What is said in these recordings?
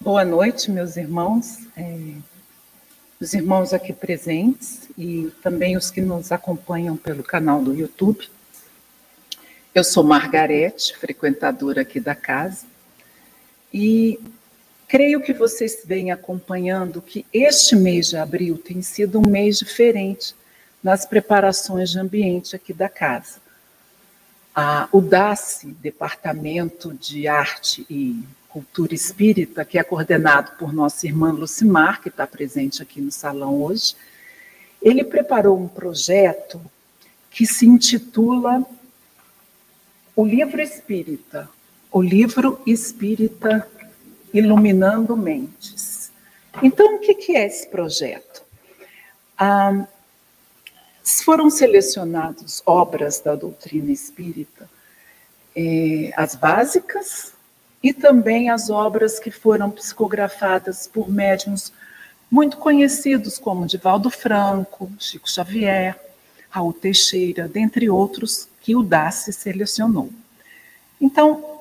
Boa noite, meus irmãos, é, os irmãos aqui presentes e também os que nos acompanham pelo canal do YouTube. Eu sou Margarete, frequentadora aqui da casa, e creio que vocês vêm acompanhando que este mês de abril tem sido um mês diferente nas preparações de ambiente aqui da casa. O DACE, Departamento de Arte e Cultura Espírita, que é coordenado por nossa irmã Lucimar, que está presente aqui no salão hoje, ele preparou um projeto que se intitula O Livro Espírita, o Livro Espírita Iluminando Mentes. Então, o que é esse projeto? Ah, foram selecionadas obras da doutrina espírita, eh, as básicas e também as obras que foram psicografadas por médiums muito conhecidos, como Divaldo Franco, Chico Xavier, Raul Teixeira, dentre outros que o DACE selecionou. Então,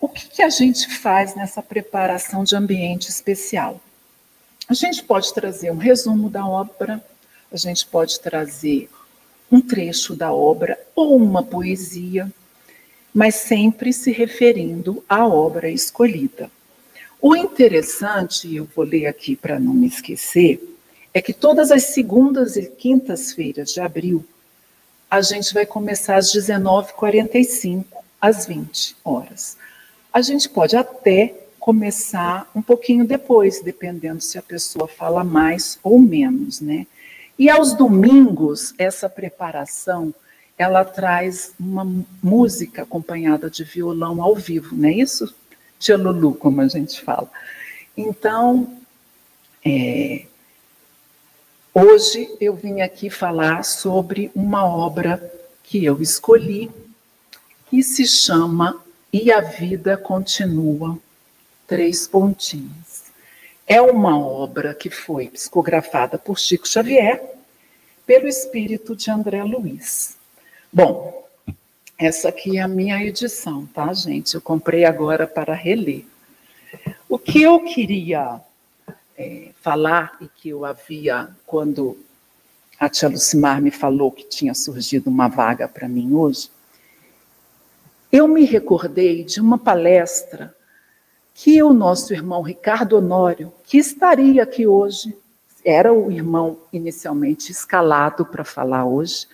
o que, que a gente faz nessa preparação de ambiente especial? A gente pode trazer um resumo da obra, a gente pode trazer um trecho da obra ou uma poesia, mas sempre se referindo à obra escolhida. O interessante, eu vou ler aqui para não me esquecer, é que todas as segundas e quintas-feiras de abril, a gente vai começar às 19h45, às 20 horas. A gente pode até começar um pouquinho depois, dependendo se a pessoa fala mais ou menos, né? E aos domingos, essa preparação, ela traz uma música acompanhada de violão ao vivo, não é isso? Tia Lulu, como a gente fala. Então, é, hoje eu vim aqui falar sobre uma obra que eu escolhi, que se chama E a Vida Continua, três pontinhos. É uma obra que foi psicografada por Chico Xavier, pelo espírito de André Luiz. Bom, essa aqui é a minha edição, tá, gente? Eu comprei agora para reler. O que eu queria é, falar e que eu havia, quando a tia Lucimar me falou que tinha surgido uma vaga para mim hoje, eu me recordei de uma palestra que o nosso irmão Ricardo Honório, que estaria aqui hoje, era o irmão inicialmente escalado para falar hoje,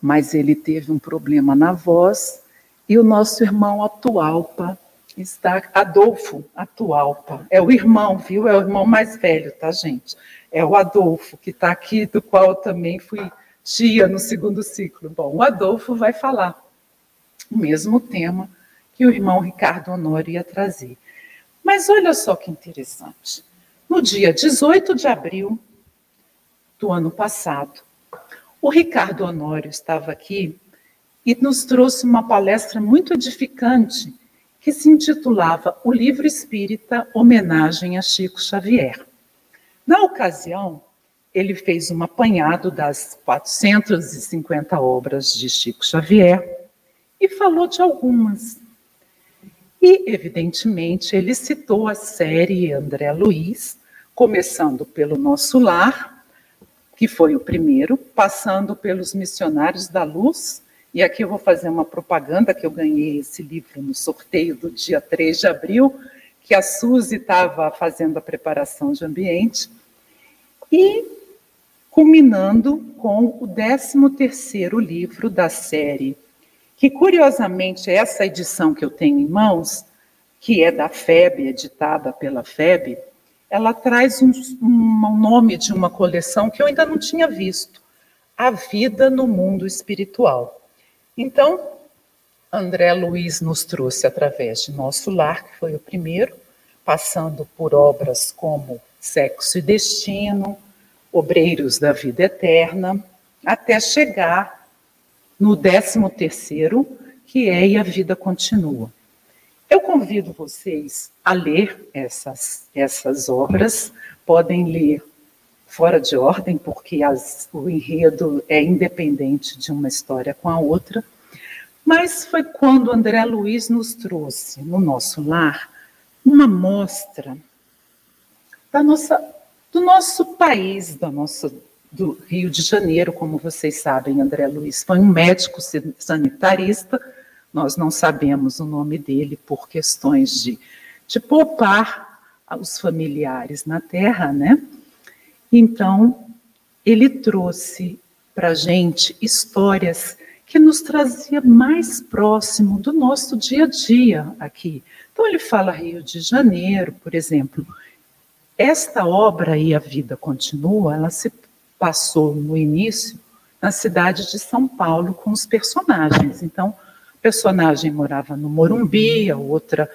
mas ele teve um problema na voz, e o nosso irmão Atualpa está, Adolfo Atualpa, é o irmão, viu? É o irmão mais velho, tá, gente? É o Adolfo, que está aqui, do qual também fui tia no segundo ciclo. Bom, o Adolfo vai falar o mesmo tema que o irmão Ricardo Honório ia trazer. Mas olha só que interessante. No dia 18 de abril do ano passado, o Ricardo Honório estava aqui e nos trouxe uma palestra muito edificante que se intitulava O Livro Espírita Homenagem a Chico Xavier. Na ocasião, ele fez um apanhado das 450 obras de Chico Xavier e falou de algumas. E, evidentemente, ele citou a série André Luiz, começando pelo Nosso Lar, que foi o primeiro, passando pelos Missionários da Luz, e aqui eu vou fazer uma propaganda que eu ganhei esse livro no sorteio do dia 3 de abril, que a Suzy estava fazendo a preparação de ambiente, e culminando com o 13º livro da série que curiosamente essa edição que eu tenho em mãos, que é da FEB, editada pela FEB, ela traz um, um nome de uma coleção que eu ainda não tinha visto, A Vida no Mundo Espiritual. Então, André Luiz nos trouxe através de Nosso Lar, que foi o primeiro, passando por obras como Sexo e Destino, Obreiros da Vida Eterna, até chegar no 13 terceiro, que é E a Vida Continua. Eu convido vocês a ler essas, essas obras, podem ler fora de ordem, porque as, o enredo é independente de uma história com a outra, Mas foi quando André Luiz nos trouxe no nosso lar uma mostra da nossa, do nosso país, da nossa, do Rio de Janeiro, como vocês sabem, André Luiz foi um médico sanitarista, nós não sabemos o nome dele por questões de, de poupar os familiares na terra, né? Então, ele trouxe para a gente histórias que nos trazia mais próximo do nosso dia a dia aqui. Então, ele fala Rio de Janeiro, por exemplo. Esta obra e a vida continua, ela se passou no início na cidade de São Paulo com os personagens. Então, personagem morava no Morumbi, a outra,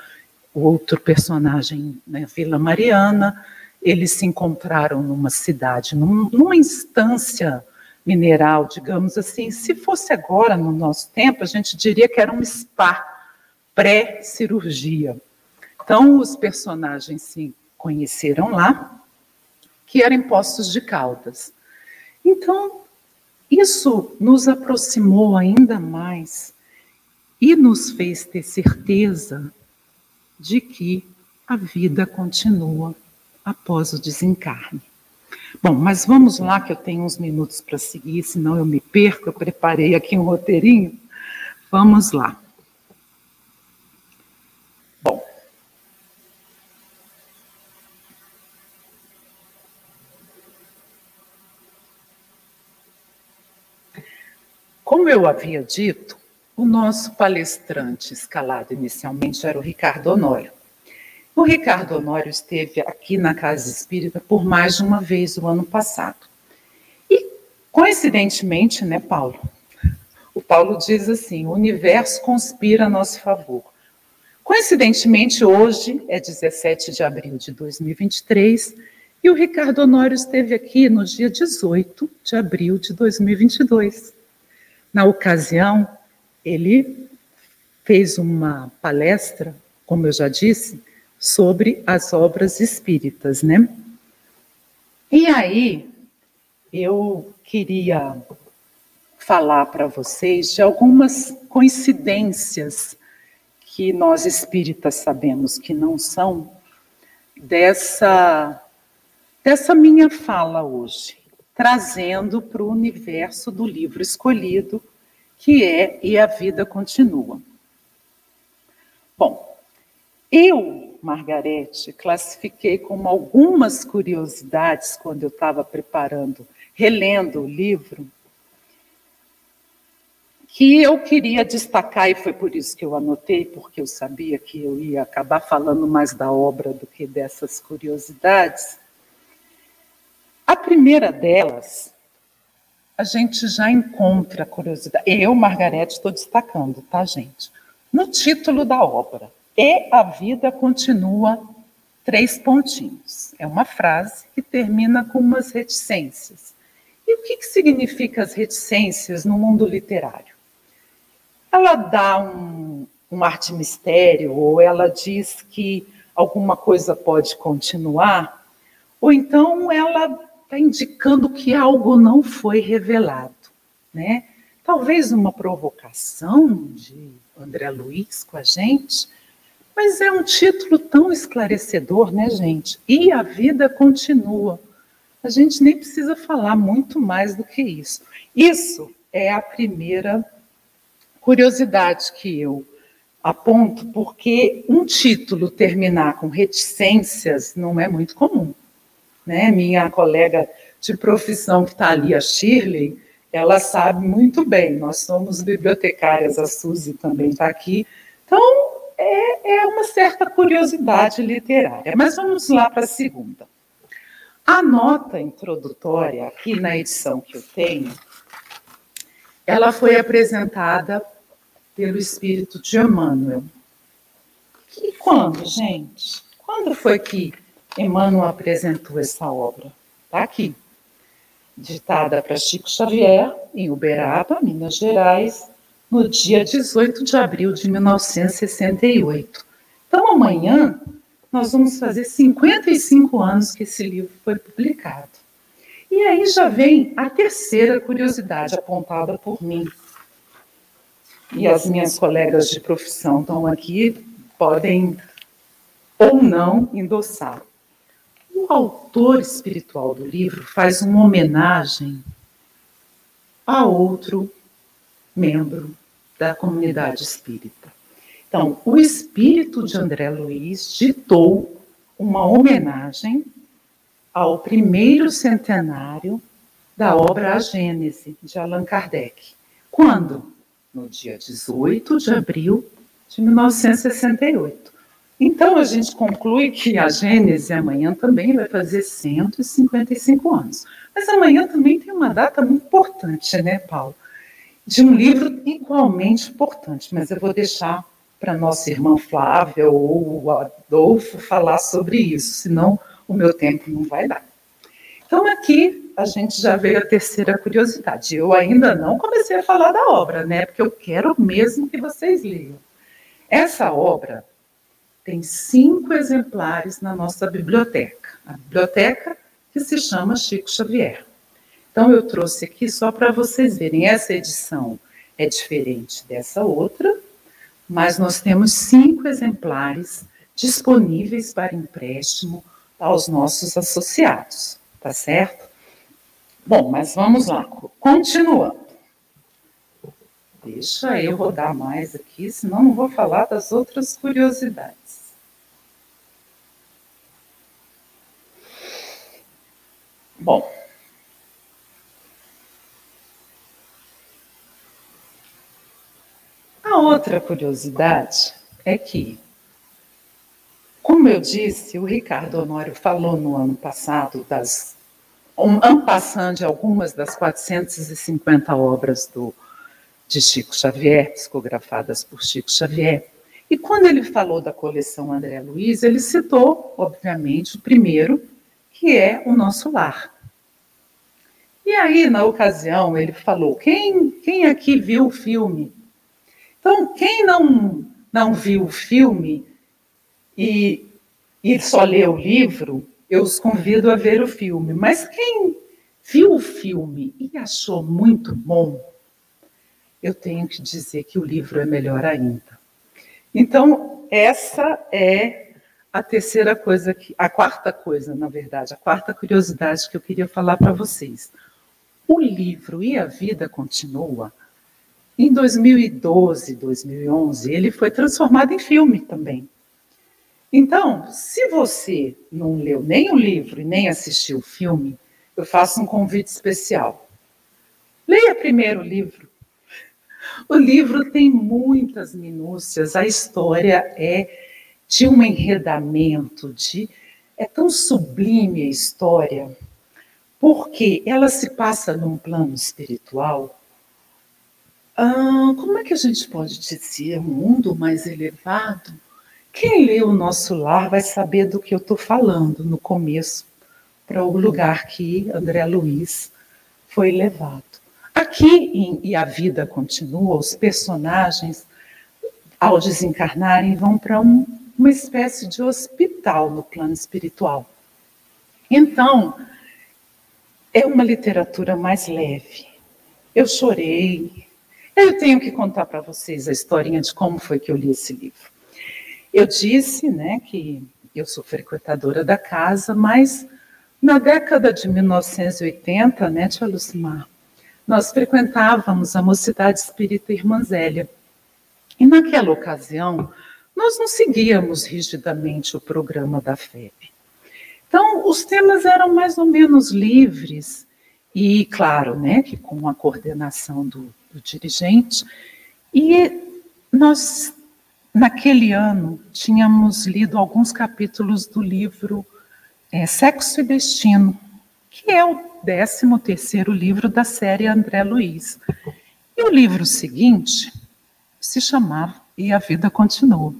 o outro personagem na Vila Mariana. Eles se encontraram numa cidade, num, numa instância mineral, digamos assim. Se fosse agora, no nosso tempo, a gente diria que era um spa pré-cirurgia. Então, os personagens se conheceram lá, que eram Poços de Caldas. Então, isso nos aproximou ainda mais e nos fez ter certeza de que a vida continua após o desencarne. Bom, mas vamos lá, que eu tenho uns minutos para seguir, senão eu me perco. Eu preparei aqui um roteirinho. Vamos lá. Bom. Como eu havia dito, o nosso palestrante escalado inicialmente era o Ricardo Honório. O Ricardo Honório esteve aqui na Casa Espírita por mais de uma vez o ano passado. E, coincidentemente, né, Paulo? O Paulo diz assim: o universo conspira a nosso favor. Coincidentemente, hoje é 17 de abril de 2023 e o Ricardo Honório esteve aqui no dia 18 de abril de 2022. Na ocasião, ele fez uma palestra, como eu já disse, sobre as obras espíritas, né? E aí, eu queria falar para vocês de algumas coincidências que nós espíritas sabemos que não são dessa dessa minha fala hoje, trazendo para o universo do livro escolhido, que é E a Vida Continua. Bom, eu Margarete, classifiquei como algumas curiosidades quando eu estava preparando, relendo o livro, que eu queria destacar, e foi por isso que eu anotei, porque eu sabia que eu ia acabar falando mais da obra do que dessas curiosidades. A primeira delas, a gente já encontra a curiosidade. Eu, Margarete, estou destacando, tá, gente? No título da obra. E a vida continua três pontinhos. É uma frase que termina com umas reticências. E o que, que significa as reticências no mundo literário? Ela dá um, um arte mistério, ou ela diz que alguma coisa pode continuar, ou então ela está indicando que algo não foi revelado, né? Talvez uma provocação de André Luiz com a gente, mas é um título tão esclarecedor, né, gente? E a vida continua. A gente nem precisa falar muito mais do que isso. Isso é a primeira curiosidade que eu aponto, porque um título terminar com reticências não é muito comum. Né? Minha colega de profissão que está ali, a Shirley, ela sabe muito bem. Nós somos bibliotecárias, a Suzy também está aqui. Então, é, é uma certa curiosidade literária. Mas vamos lá para a segunda. A nota introdutória, aqui na edição que eu tenho, ela foi apresentada pelo espírito de Emmanuel. E quando, gente? Quando foi que Emmanuel apresentou essa obra? Está aqui. Ditada para Chico Xavier, em Uberaba, Minas Gerais, no dia 18 de abril de 1968. Então, amanhã, nós vamos fazer 55 anos que esse livro foi publicado. E aí já vem a terceira curiosidade apontada por mim. e as minhas colegas de profissão estão aqui, podem ou não endossar. O autor espiritual do livro faz uma homenagem a outro membro da comunidade espírita. Então, o espírito de André Luiz ditou uma homenagem ao primeiro centenário da obra A Gênese, de Allan Kardec. Quando? No dia 18 de abril de 1968. Então, a gente conclui que a Gênese amanhã também vai fazer 155 anos. Mas amanhã também tem uma data muito importante, né, Paulo? De um livro igualmente importante, mas eu vou deixar para nossa irmã Flávia ou o Adolfo falar sobre isso, senão o meu tempo não vai dar. Então, aqui a gente já veio a terceira curiosidade. Eu ainda não comecei a falar da obra, né? Porque eu quero mesmo que vocês leiam. Essa obra tem cinco exemplares na nossa biblioteca. A biblioteca que se chama Chico Xavier. Então, eu trouxe aqui só para vocês verem. Essa edição é diferente dessa outra, mas nós temos cinco exemplares disponíveis para empréstimo aos nossos associados, tá certo? Bom, mas vamos lá, continuando. Deixa eu rodar mais aqui, senão não vou falar das outras curiosidades. Bom, a outra curiosidade é que como eu disse, o Ricardo Honório falou no ano passado das um passando de algumas das 450 obras do, de Chico Xavier, psicografadas por Chico Xavier. E quando ele falou da coleção André Luiz, ele citou, obviamente, o primeiro, que é o nosso lar. E aí, na ocasião, ele falou: quem, quem aqui viu o filme? Então, quem não, não viu o filme, e, e só lê o livro, eu os convido a ver o filme. Mas quem viu o filme e achou muito bom, eu tenho que dizer que o livro é melhor ainda. Então, essa é a terceira coisa, que, a quarta coisa, na verdade, a quarta curiosidade que eu queria falar para vocês. O livro E a Vida Continua, em 2012, 2011, ele foi transformado em filme também. Então, se você não leu nem o livro e nem assistiu o filme, eu faço um convite especial. Leia primeiro o livro. O livro tem muitas minúcias, a história é de um enredamento, de é tão sublime a história, porque ela se passa num plano espiritual. Ah, como é que a gente pode dizer? Um mundo mais elevado? Quem lê o nosso lar vai saber do que eu estou falando no começo, para o lugar que André Luiz foi levado. Aqui em E a Vida Continua, os personagens, ao desencarnarem, vão para um, uma espécie de hospital no plano espiritual. Então, é uma literatura mais leve. Eu chorei. Eu tenho que contar para vocês a historinha de como foi que eu li esse livro. Eu disse né, que eu sou frequentadora da casa, mas na década de 1980, né, tia Lucimar, nós frequentávamos a Mocidade Espírita Irmã Zélia. E naquela ocasião, nós não seguíamos rigidamente o programa da FEB. Então, os temas eram mais ou menos livres, e claro, né, que com a coordenação do, do dirigente, e nós Naquele ano, tínhamos lido alguns capítulos do livro é, Sexo e Destino, que é o 13 terceiro livro da série André Luiz. E o livro seguinte se chamava E a Vida Continua.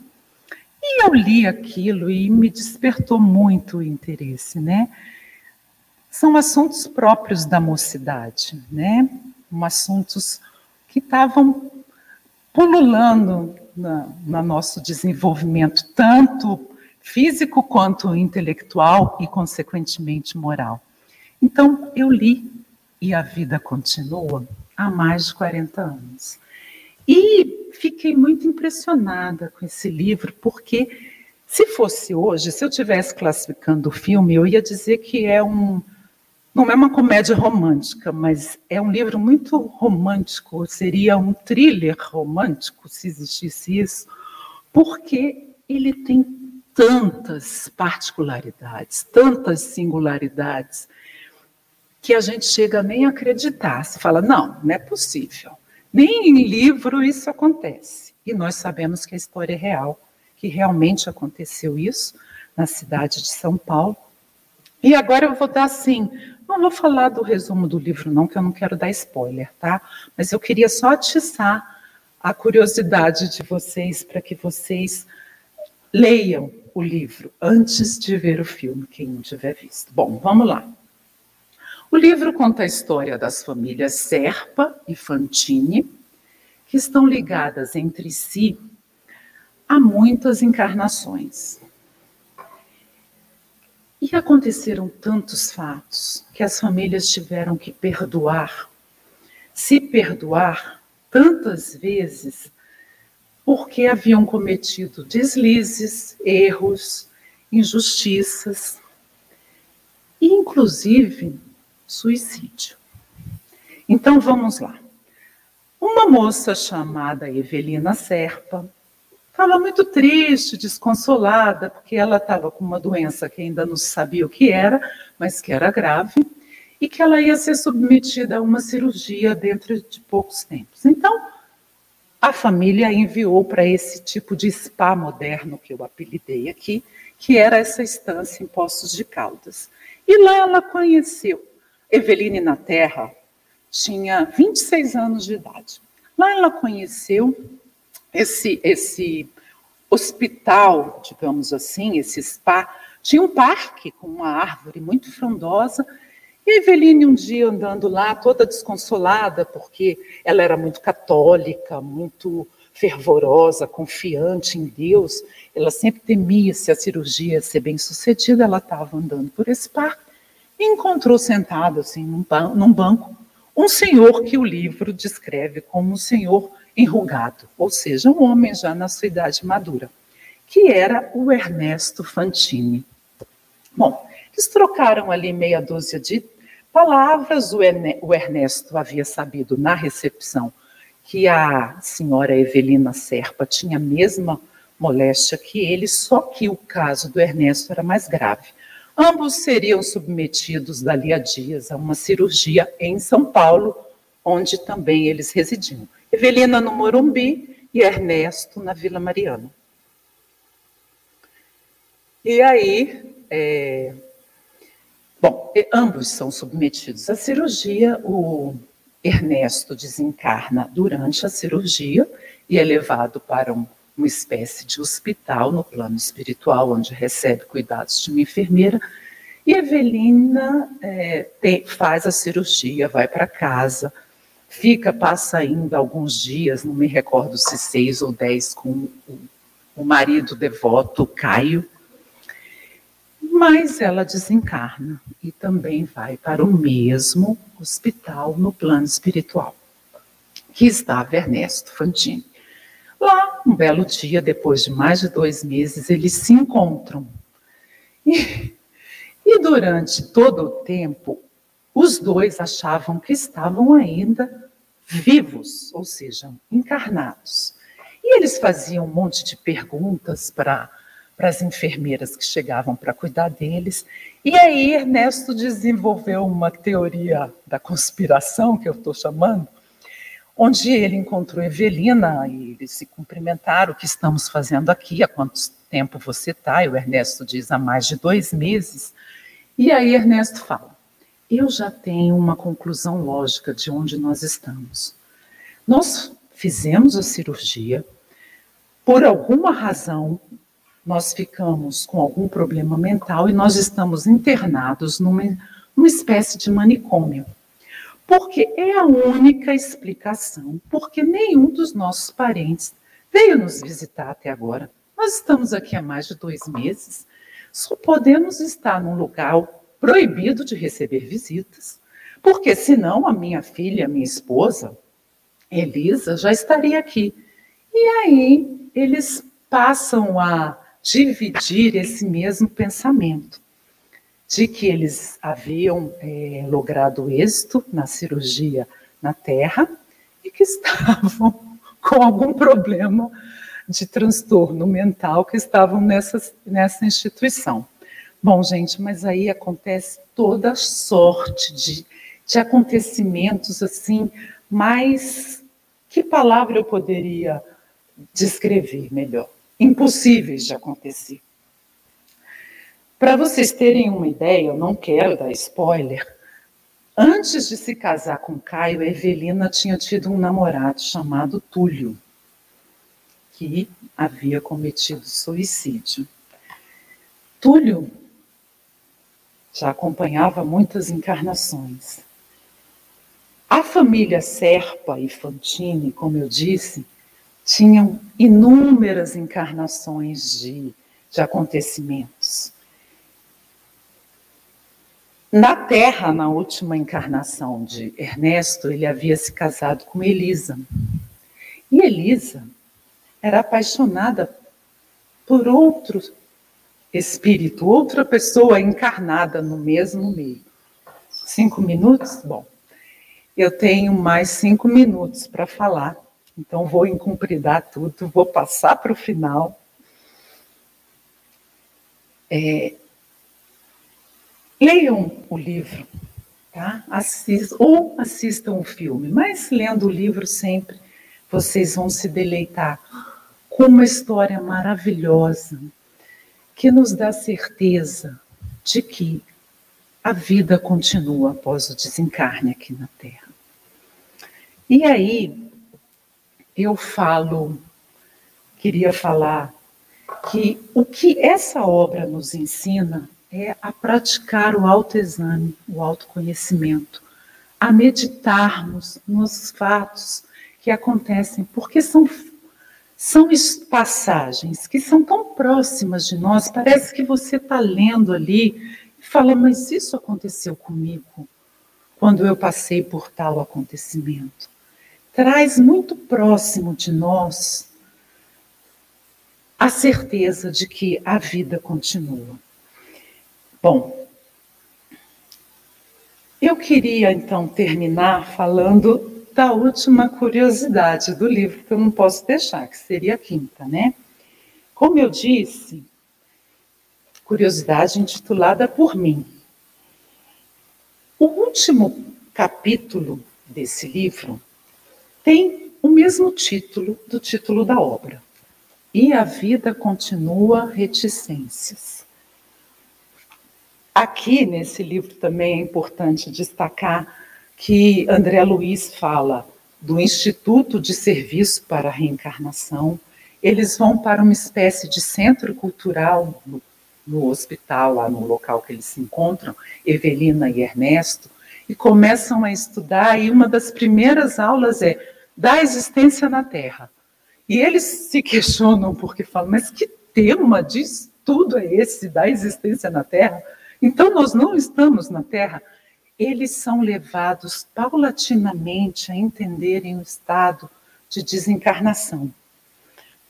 E eu li aquilo e me despertou muito o interesse, né? São assuntos próprios da mocidade, né? Um assuntos que estavam pululando no nosso desenvolvimento, tanto físico quanto intelectual e, consequentemente, moral. Então, eu li E a Vida Continua há mais de 40 anos. E fiquei muito impressionada com esse livro, porque se fosse hoje, se eu tivesse classificando o filme, eu ia dizer que é um não é uma comédia romântica, mas é um livro muito romântico, seria um thriller romântico, se existisse isso, porque ele tem tantas particularidades, tantas singularidades, que a gente chega nem a acreditar. Se fala, não, não é possível. Nem em livro isso acontece. E nós sabemos que a história é real, que realmente aconteceu isso na cidade de São Paulo. E agora eu vou dar assim não vou falar do resumo do livro, não, que eu não quero dar spoiler, tá? Mas eu queria só atiçar a curiosidade de vocês para que vocês leiam o livro antes de ver o filme, quem não tiver visto. Bom, vamos lá. O livro conta a história das famílias Serpa e Fantini, que estão ligadas entre si há muitas encarnações. E aconteceram tantos fatos que as famílias tiveram que perdoar, se perdoar tantas vezes, porque haviam cometido deslizes, erros, injustiças, e inclusive suicídio. Então vamos lá. Uma moça chamada Evelina Serpa Estava muito triste, desconsolada, porque ela estava com uma doença que ainda não sabia o que era, mas que era grave, e que ela ia ser submetida a uma cirurgia dentro de poucos tempos. Então, a família enviou para esse tipo de spa moderno que eu apelidei aqui, que era essa estância em Poços de Caldas. E lá ela conheceu Eveline na Terra, tinha 26 anos de idade. Lá ela conheceu esse, esse hospital, digamos assim, esse spa, tinha um parque com uma árvore muito frondosa. E a Eveline, um dia andando lá, toda desconsolada, porque ela era muito católica, muito fervorosa, confiante em Deus, ela sempre temia se a cirurgia ia ser bem sucedida, ela estava andando por esse parque encontrou sentado assim num, num banco um senhor que o livro descreve como um senhor enrugado, ou seja, um homem já na sua idade madura, que era o Ernesto Fantini. Bom, eles trocaram ali meia dúzia de palavras, o Ernesto havia sabido na recepção que a senhora Evelina Serpa tinha a mesma moléstia que ele, só que o caso do Ernesto era mais grave. Ambos seriam submetidos dali a dias a uma cirurgia em São Paulo, onde também eles residiam. Evelina no Morumbi e Ernesto na Vila Mariana. E aí, é, bom, ambos são submetidos à cirurgia. O Ernesto desencarna durante a cirurgia e é levado para um, uma espécie de hospital no plano espiritual, onde recebe cuidados de uma enfermeira. E Evelina é, faz a cirurgia, vai para casa fica, passa ainda alguns dias, não me recordo se seis ou dez, com o, o marido devoto, Caio, mas ela desencarna e também vai para o mesmo hospital no plano espiritual, que estava Ernesto Fantini. Lá, um belo dia, depois de mais de dois meses, eles se encontram. E, e durante todo o tempo, os dois achavam que estavam ainda vivos, ou seja, encarnados. E eles faziam um monte de perguntas para para as enfermeiras que chegavam para cuidar deles. E aí Ernesto desenvolveu uma teoria da conspiração, que eu estou chamando, onde ele encontrou Evelina e eles se cumprimentaram, o que estamos fazendo aqui, há quanto tempo você está? E o Ernesto diz, há mais de dois meses. E aí Ernesto fala, eu já tenho uma conclusão lógica de onde nós estamos. Nós fizemos a cirurgia, por alguma razão, nós ficamos com algum problema mental e nós estamos internados numa, numa espécie de manicômio. Porque é a única explicação, porque nenhum dos nossos parentes veio nos visitar até agora. Nós estamos aqui há mais de dois meses, só podemos estar num lugar proibido de receber visitas, porque senão a minha filha, a minha esposa, Elisa já estaria aqui. E aí eles passam a dividir esse mesmo pensamento de que eles haviam é, logrado êxito na cirurgia na Terra e que estavam com algum problema de transtorno mental que estavam nessa, nessa instituição. Bom, gente, mas aí acontece toda sorte de, de acontecimentos assim, mas que palavra eu poderia descrever melhor? Impossíveis de acontecer. Para vocês terem uma ideia, eu não quero dar spoiler. Antes de se casar com Caio, a Evelina tinha tido um namorado chamado Túlio, que havia cometido suicídio. Túlio já acompanhava muitas encarnações. A família Serpa e Fantini, como eu disse, tinham inúmeras encarnações de, de acontecimentos. Na Terra, na última encarnação de Ernesto, ele havia se casado com Elisa. E Elisa era apaixonada por outro espírito, outra pessoa encarnada no mesmo meio. Cinco minutos? Bom, eu tenho mais cinco minutos para falar, então vou incumpridar tudo, vou passar para o final. É, Leiam o livro, tá? Ou assistam o filme, mas lendo o livro sempre vocês vão se deleitar com uma história maravilhosa que nos dá certeza de que a vida continua após o desencarne aqui na Terra. E aí eu falo, queria falar que o que essa obra nos ensina é a praticar o autoexame, o autoconhecimento, a meditarmos nos fatos que acontecem, porque são, são passagens que são tão próximas de nós, parece que você está lendo ali e fala, mas isso aconteceu comigo quando eu passei por tal acontecimento. Traz muito próximo de nós a certeza de que a vida continua. Bom, eu queria então terminar falando da última curiosidade do livro, que eu não posso deixar, que seria a quinta, né? Como eu disse, curiosidade intitulada por mim. O último capítulo desse livro tem o mesmo título do título da obra. E a vida continua reticências. Aqui nesse livro também é importante destacar que André Luiz fala do Instituto de Serviço para a Reencarnação. Eles vão para uma espécie de centro cultural no, no hospital, lá no local que eles se encontram, Evelina e Ernesto, e começam a estudar, e uma das primeiras aulas é da existência na Terra. E eles se questionam porque falam, mas que tema de estudo é esse da existência na Terra? Então, nós não estamos na Terra. Eles são levados paulatinamente a entenderem o estado de desencarnação.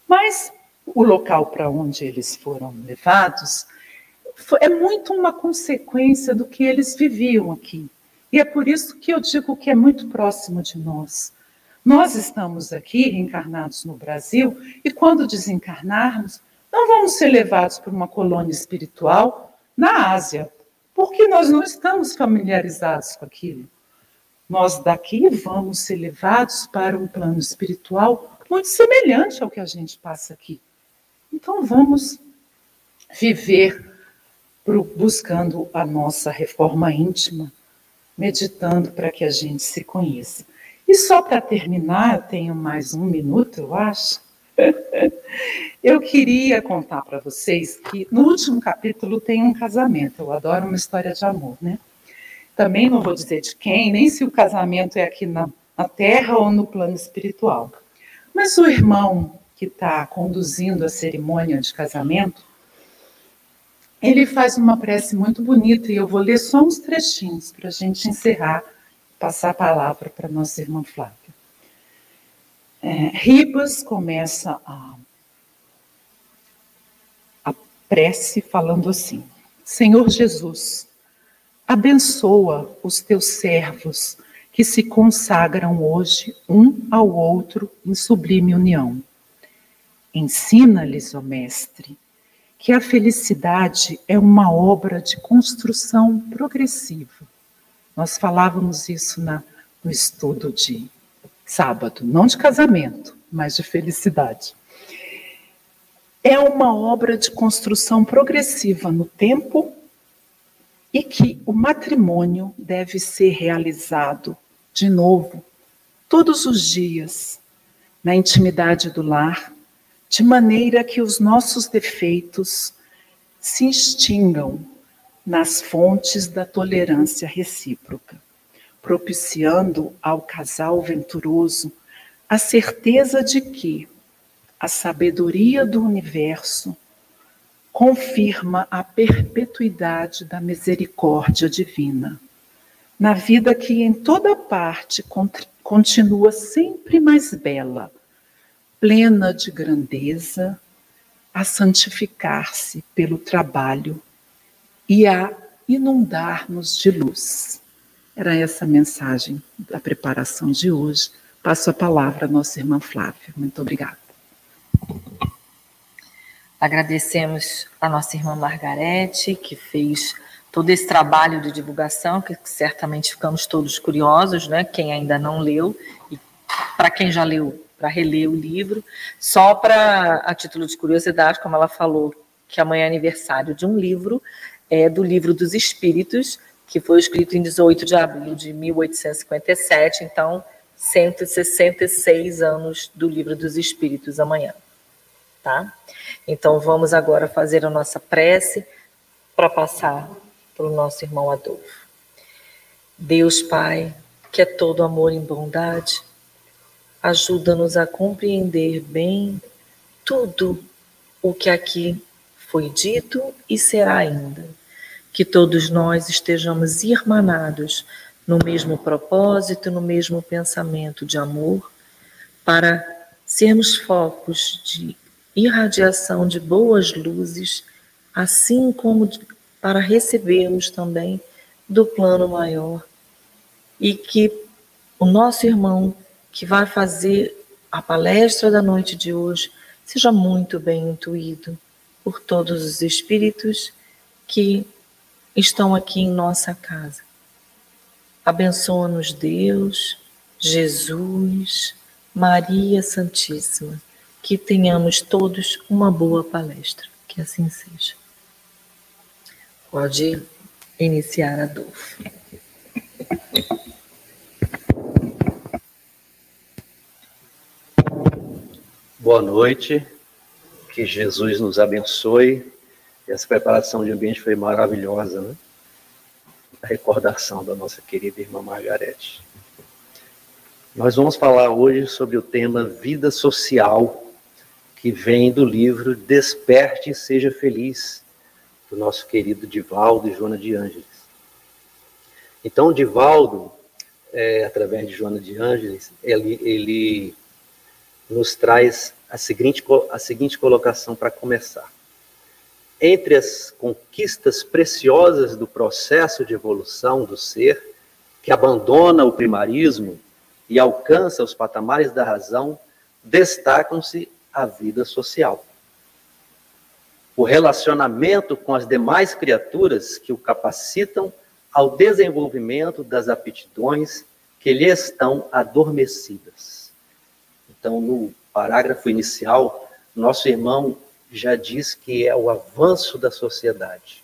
Mas o local para onde eles foram levados é muito uma consequência do que eles viviam aqui. E é por isso que eu digo que é muito próximo de nós. Nós estamos aqui reencarnados no Brasil e quando desencarnarmos, não vamos ser levados para uma colônia espiritual na Ásia, porque nós não estamos familiarizados com aquilo. Nós daqui vamos ser levados para um plano espiritual muito semelhante ao que a gente passa aqui. Então vamos viver buscando a nossa reforma íntima, meditando para que a gente se conheça. E só para terminar, eu tenho mais um minuto, eu acho. Eu queria contar para vocês que no último capítulo tem um casamento. Eu adoro uma história de amor, né? Também não vou dizer de quem, nem se o casamento é aqui na, na Terra ou no plano espiritual. Mas o irmão que está conduzindo a cerimônia de casamento, ele faz uma prece muito bonita e eu vou ler só uns trechinhos para a gente encerrar, passar a palavra para nossa irmã Flávia. É, Ribas começa a, a prece falando assim: Senhor Jesus, abençoa os teus servos que se consagram hoje um ao outro em sublime união. Ensina-lhes, ó Mestre, que a felicidade é uma obra de construção progressiva. Nós falávamos isso na, no estudo de sábado, não de casamento, mas de felicidade. É uma obra de construção progressiva no tempo e que o matrimônio deve ser realizado de novo todos os dias na intimidade do lar, de maneira que os nossos defeitos se extingam nas fontes da tolerância recíproca propiciando ao casal venturoso a certeza de que a sabedoria do universo confirma a perpetuidade da misericórdia divina, na vida que em toda parte continua sempre mais bela, plena de grandeza, a santificar-se pelo trabalho e a inundar-nos de luz. Era essa a mensagem da preparação de hoje. Passo a palavra à nossa irmã Flávia. Muito obrigada. Agradecemos a nossa irmã Margarete, que fez todo esse trabalho de divulgação, que certamente ficamos todos curiosos, né? Quem ainda não leu, e para quem já leu, para reler o livro. Só para, a título de curiosidade, como ela falou, que amanhã é aniversário de um livro, é do Livro dos Espíritos, que foi escrito em 18 de abril de 1857, então 166 anos do Livro dos Espíritos amanhã, tá? Então vamos agora fazer a nossa prece para passar para o nosso irmão Adolfo. Deus Pai, que é todo amor e bondade, ajuda-nos a compreender bem tudo o que aqui foi dito e será ainda que todos nós estejamos irmanados no mesmo propósito, no mesmo pensamento de amor, para sermos focos de irradiação de boas luzes, assim como para recebê-los também do plano maior. E que o nosso irmão que vai fazer a palestra da noite de hoje seja muito bem intuído por todos os espíritos que estão aqui em nossa casa. Abençoa-nos Deus, Jesus, Maria Santíssima, que tenhamos todos uma boa palestra. Que assim seja. Pode iniciar, Adolfo. Boa noite, que Jesus nos abençoe essa preparação de ambiente foi maravilhosa, né? A recordação da nossa querida irmã Margarete. Nós vamos falar hoje sobre o tema vida social, que vem do livro Desperte e Seja Feliz, do nosso querido Divaldo e Joana de Ângeles. Então, Divaldo, é, através de Joana de Ângeles, ele, ele nos traz a seguinte, a seguinte colocação para começar entre as conquistas preciosas do processo de evolução do ser, que abandona o primarismo e alcança os patamares da razão, destacam-se a vida social. O relacionamento com as demais criaturas que o capacitam ao desenvolvimento das aptidões que lhe estão adormecidas. Então, no parágrafo inicial, nosso irmão já diz que é o avanço da sociedade.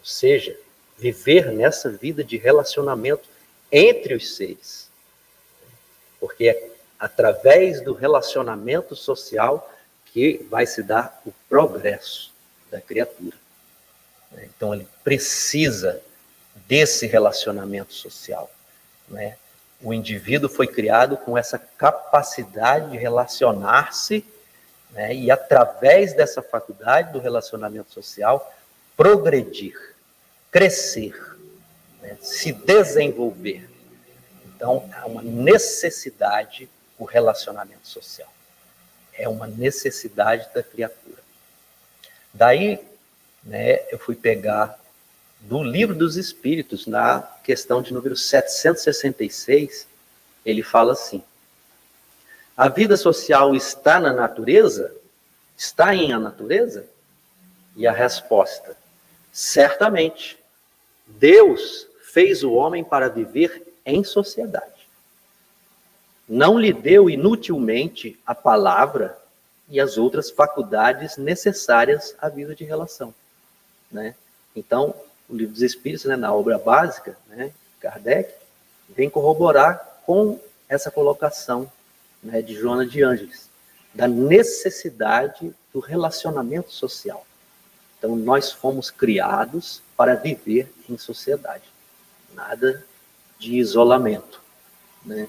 Ou seja, viver nessa vida de relacionamento entre os seres. Porque é através do relacionamento social que vai se dar o progresso da criatura. Então ele precisa desse relacionamento social. Né? O indivíduo foi criado com essa capacidade de relacionar-se né, e através dessa faculdade do relacionamento social, progredir, crescer, né, se desenvolver. Então, há uma necessidade o relacionamento social. É uma necessidade da criatura. Daí, né, eu fui pegar do Livro dos Espíritos, na questão de número 766, ele fala assim: A vida social está na natureza? Está em a natureza? E a resposta: certamente. Deus fez o homem para viver em sociedade. Não lhe deu inutilmente a palavra e as outras faculdades necessárias à vida de relação, né? Então, o livro dos Espíritos, né, na obra básica, né, Kardec, vem corroborar com essa colocação né, de Joana de Ângeles, da necessidade do relacionamento social. Então, nós fomos criados para viver em sociedade, nada de isolamento. Né?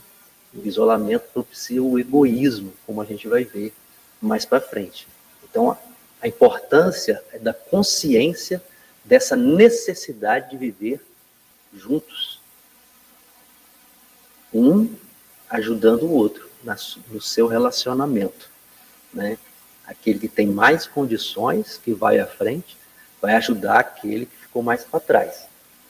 O isolamento propicia o egoísmo, como a gente vai ver mais para frente. Então, a importância é da consciência dessa necessidade de viver juntos. Um ajudando o outro no seu relacionamento. Né? Aquele que tem mais condições, que vai à frente, vai ajudar aquele que ficou mais para trás.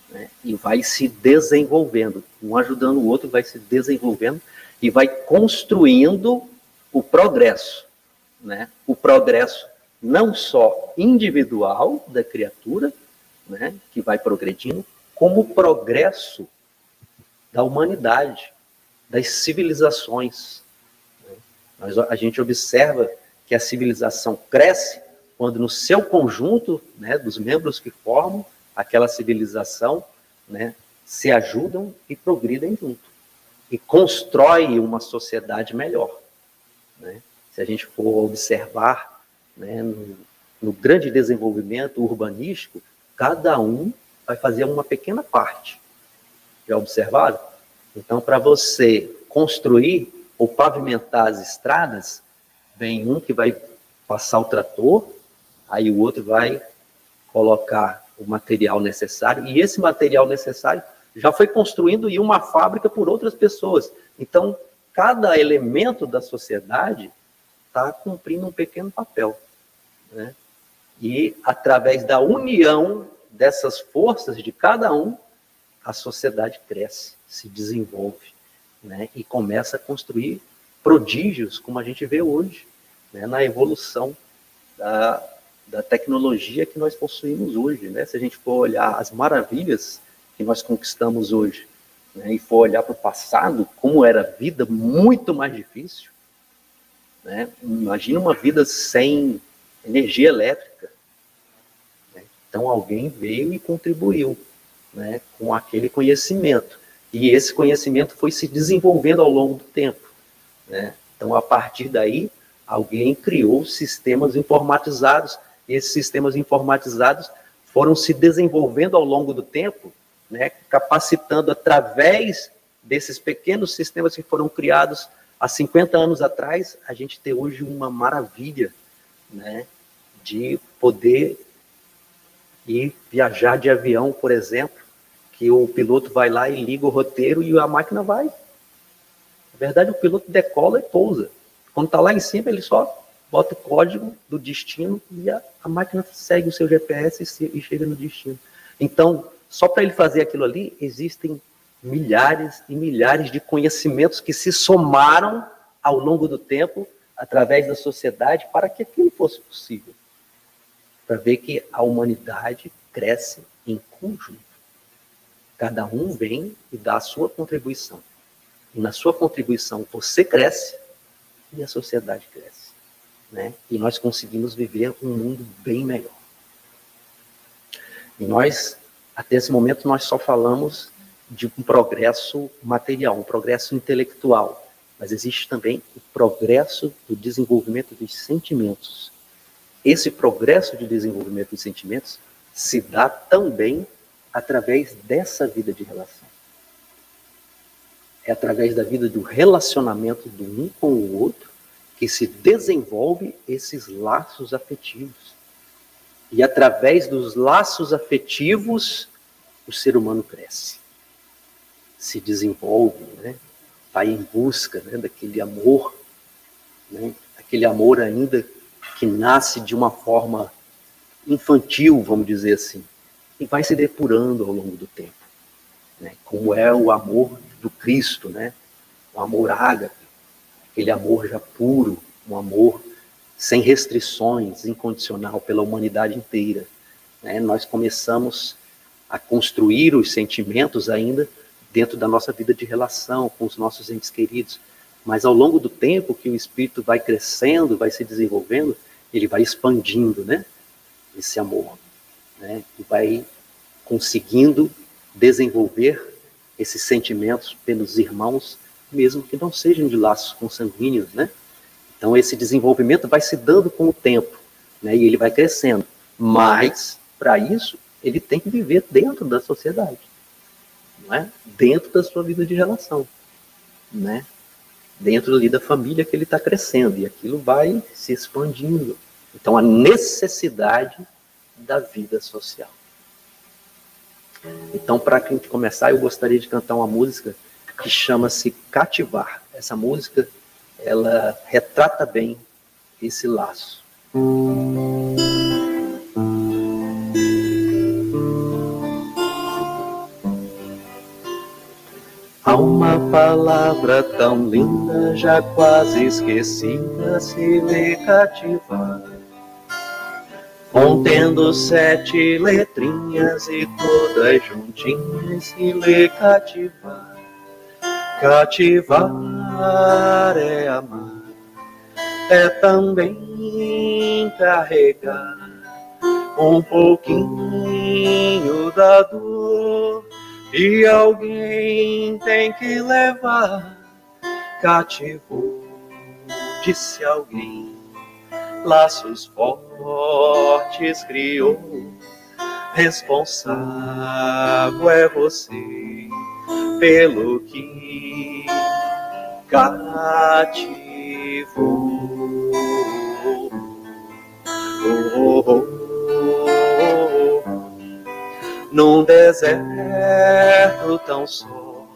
Né? E vai se desenvolvendo. Um ajudando o outro, vai se desenvolvendo e vai construindo o progresso. Né? O progresso não só individual da criatura, né, que vai progredindo, como o progresso da humanidade, das civilizações. Mas a gente observa que a civilização cresce quando no seu conjunto, né, dos membros que formam aquela civilização, né, se ajudam e progridem junto e constrói uma sociedade melhor. Né? Se a gente for observar né, no, no grande desenvolvimento urbanístico, cada um vai fazer uma pequena parte. Já observaram? Então, para você construir ou pavimentar as estradas, vem um que vai passar o trator, aí o outro vai colocar o material necessário, e esse material necessário já foi construído em uma fábrica por outras pessoas. Então, cada elemento da sociedade está cumprindo um pequeno papel. Né? E através da união dessas forças de cada um, a sociedade cresce, se desenvolve, né? E começa a construir prodígios, como a gente vê hoje, né? na evolução da, da tecnologia que nós possuímos hoje, né? Se a gente for olhar as maravilhas que nós conquistamos hoje, né? E for olhar para o passado, como era a vida, muito mais difícil, né? Imagina uma vida sem energia elétrica. Né? Então alguém veio e contribuiu né, com aquele conhecimento. E esse conhecimento foi se desenvolvendo ao longo do tempo. Né? Então, a partir daí, alguém criou sistemas informatizados. E esses sistemas informatizados foram se desenvolvendo ao longo do tempo, né, capacitando através desses pequenos sistemas que foram criados há 50 anos atrás, a gente ter hoje uma maravilha né, de poder ir viajar de avião, por exemplo, que o piloto vai lá e liga o roteiro e a máquina vai. Na verdade, o piloto decola e pousa. Quando está lá em cima, ele só bota o código do destino e a, a máquina segue o seu GPS e, se, e chega no destino. Então, só para ele fazer aquilo ali, existem milhares e milhares de conhecimentos que se somaram ao longo do tempo através da sociedade para que aquilo fosse possível. Para ver que a humanidade cresce em conjunto. Cada um vem e dá a sua contribuição. E na sua contribuição você cresce e a sociedade cresce. Né? E nós conseguimos viver um mundo bem melhor. E nós, até esse momento, nós só falamos de um progresso material, um progresso intelectual mas existe também o progresso do desenvolvimento dos sentimentos. Esse progresso de desenvolvimento dos sentimentos se dá também através dessa vida de relação. É através da vida do relacionamento do um com o outro que se desenvolve esses laços afetivos. E através dos laços afetivos, o ser humano cresce, se desenvolve, né? vai em busca né, daquele amor, né, aquele amor ainda que nasce de uma forma infantil, vamos dizer assim, e vai se depurando ao longo do tempo, né, como é o amor do Cristo, né, o amor ágape, aquele amor já puro, um amor sem restrições, incondicional pela humanidade inteira. Né? Nós começamos a construir os sentimentos ainda dentro da nossa vida de relação com os nossos entes queridos. Mas ao longo do tempo que o espírito vai crescendo, vai se desenvolvendo, ele vai expandindo, né? Esse amor, né? Vai conseguindo desenvolver esses sentimentos pelos irmãos, mesmo que não sejam de laços consanguíneos, né? Então esse desenvolvimento vai se dando com o tempo, né? E ele vai crescendo. Mas para isso ele tem que viver dentro da sociedade não é? dentro da sua vida de relação, né? dentro ali da família que ele está crescendo, e aquilo vai se expandindo. Então, a necessidade da vida social. Então, para a gente começar, eu gostaria de cantar uma música que chama-se Cativar. Essa música, ela retrata bem esse laço. Há uma palavra tão linda, já quase esquecida, se lhe cativar. Contendo sete letrinhas e todas juntinhas, se lhe cativar. Cativar é amar, é também carregar um pouquinho da dor e alguém tem que levar cativo, disse alguém. Laços fortes criou, responsável é você pelo que cativou. Oh, oh, oh num deserto tão só,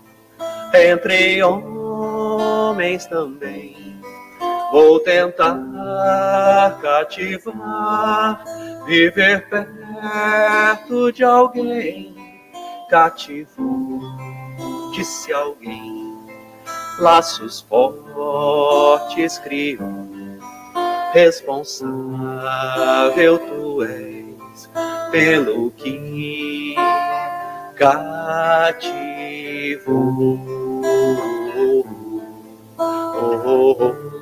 entre homens também. Vou tentar cativar, viver perto de alguém. Cativo, disse alguém, laços fortes criou. Responsável tu és pelo que cativo. Oh, oh, oh,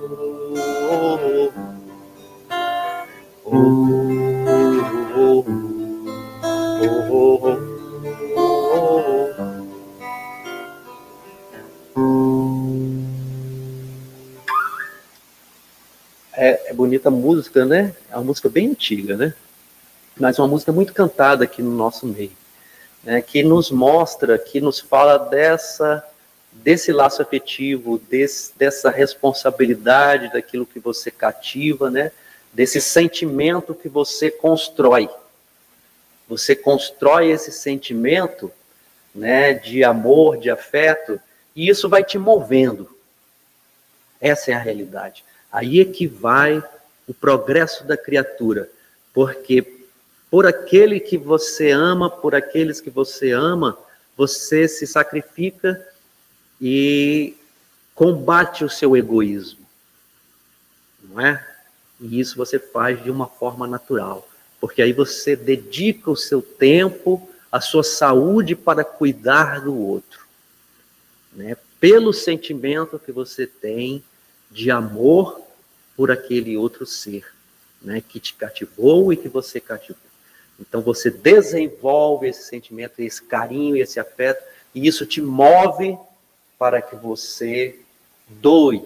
é, é bonita a música, né? É uma música bem antiga, né? mas uma música muito cantada aqui no nosso meio, né, que nos mostra, que nos fala dessa desse laço afetivo, desse, dessa responsabilidade daquilo que você cativa, né, desse sentimento que você constrói. Você constrói esse sentimento, né, de amor, de afeto, e isso vai te movendo. Essa é a realidade. Aí é que vai o progresso da criatura, porque por aquele que você ama, por aqueles que você ama, você se sacrifica e combate o seu egoísmo. Não é? E isso você faz de uma forma natural, porque aí você dedica o seu tempo, a sua saúde para cuidar do outro. Né? Pelo sentimento que você tem de amor por aquele outro ser, né, que te cativou e que você cativou. Então você desenvolve esse sentimento, esse carinho, esse afeto, e isso te move para que você doe,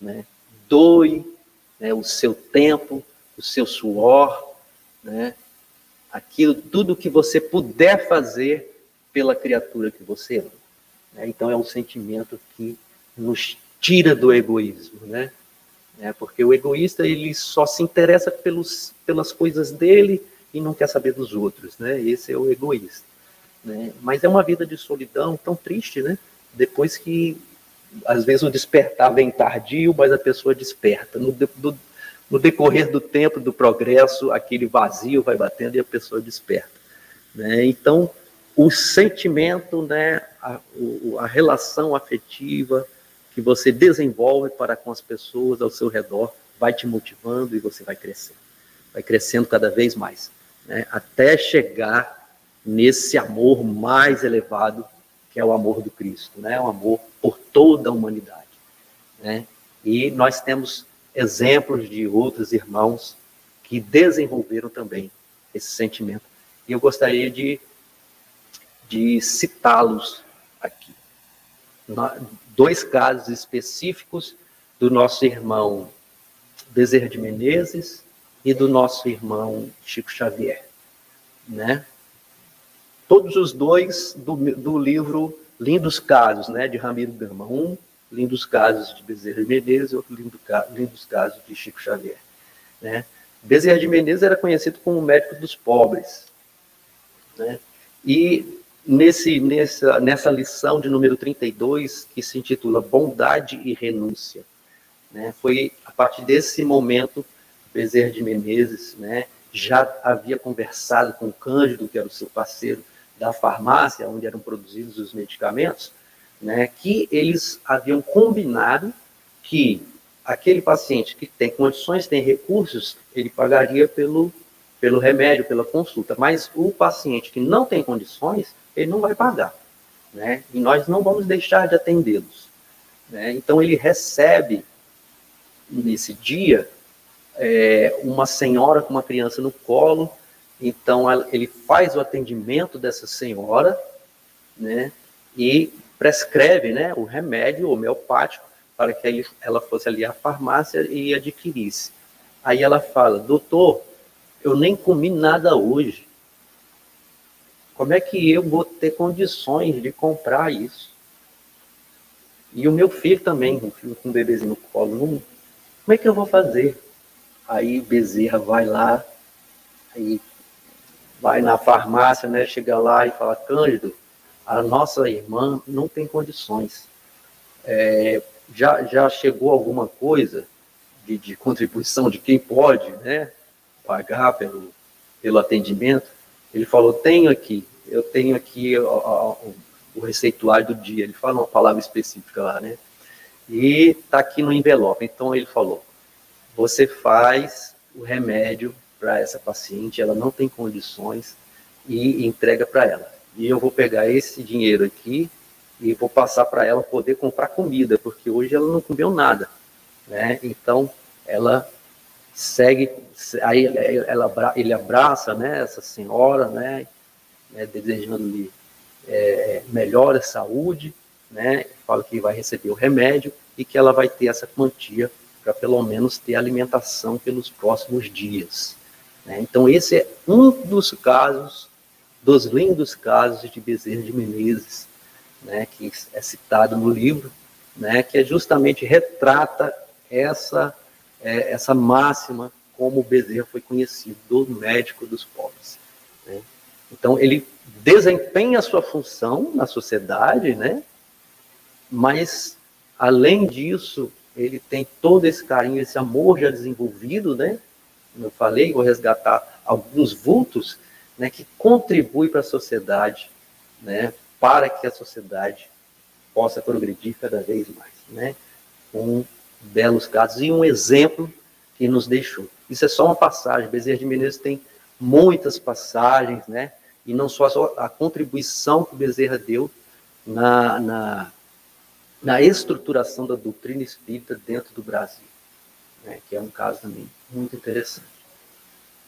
né? Doe né, o seu tempo, o seu suor, né? Aquilo, tudo que você puder fazer pela criatura que você ama. Né? Então é um sentimento que nos tira do egoísmo, né? É, porque o egoísta ele só se interessa pelos, pelas coisas dele e não quer saber dos outros, né? Esse é o egoísta, né? Mas é uma vida de solidão tão triste, né? Depois que às vezes o despertar vem tardio, mas a pessoa desperta. No, do, no decorrer do tempo, do progresso, aquele vazio vai batendo e a pessoa desperta. Né? Então, o sentimento, né, a, a relação afetiva que você desenvolve para com as pessoas ao seu redor vai te motivando e você vai crescendo. Vai crescendo cada vez mais. Né? Até chegar nesse amor mais elevado, é o amor do Cristo, né? o amor por toda a humanidade. Né? E nós temos exemplos de outros irmãos que desenvolveram também esse sentimento. E eu gostaria de, de citá-los aqui. Dois casos específicos do nosso irmão Bezerra de Menezes e do nosso irmão Chico Xavier, né? Todos os dois do, do livro Lindos Casos, né, de Ramiro Gama. Um, Lindos Casos de Bezerra de Menezes, outro lindo, Lindos Casos de Chico Xavier, né? Bezerra de Menezes era conhecido como médico dos pobres, né? E nesse, nessa, nessa lição de número 32, que se intitula Bondade e Renúncia, né? Foi a partir desse momento, Bezerra de Menezes né, já havia conversado com Cândido, que era o seu parceiro da farmácia, onde eram produzidos os medicamentos, né, que eles haviam combinado que aquele paciente que tem condições, tem recursos, ele pagaria pelo, pelo remédio, pela consulta, mas o paciente que não tem condições, ele não vai pagar. Né? E nós não vamos deixar de atendê-los. Né? Então, ele recebe nesse dia é, uma senhora com uma criança no colo, então ele faz o atendimento dessa senhora, né, e prescreve, né, o remédio homeopático para que ela fosse ali à farmácia e adquirisse. Aí ela fala, doutor, eu nem comi nada hoje. Como é que eu vou ter condições de comprar isso? E o meu filho também, um filho com um bebezinho no colo, como é que eu vou fazer? Aí Bezerra vai lá, aí vai na farmácia, né? Chega lá e fala, Cândido, a nossa irmã não tem condições. É, já, já chegou alguma coisa de, de, contribuição de quem pode, né? Pagar pelo, pelo atendimento? Ele falou, tenho aqui, eu tenho aqui o, o, o receituário do dia. Ele fala uma palavra específica lá, né? e está aqui no envelope. Então ele falou: você faz o remédio para essa paciente, ela não tem condições e entrega para ela. E eu vou pegar esse dinheiro aqui e vou passar para ela poder comprar comida, porque hoje ela não comeu nada, né? Então ela segue, aí ela, ele abraça, né, essa senhora, né, né desejando-lhe é, melhor saúde, né, fala que vai receber o remédio e que ela vai ter essa quantia para pelo menos ter alimentação pelos próximos dias. Né? Então, esse é um dos casos, dos lindos casos de Bezerra de Menezes, né, que é citado no livro, né, que é justamente retrata essa, é, essa máxima como Bezerra foi conhecido, do médico dos pobres. Né? Então, ele desempenha a sua função na sociedade, né? mas Além disso, ele tem todo esse carinho, esse amor já desenvolvido, né? Como eu falei, vou resgatar alguns vultos, né, que contribuem para a sociedade, né, para que a sociedade possa progredir cada vez mais, né? Com belos casos e um exemplo que nos deixou. Isso é só uma passagem. Bezerra de Menezes tem muitas passagens, né? E não só a contribuição que Bezerra deu na, na na estruturação da doutrina espírita dentro do Brasil, né, que é um caso também muito interessante.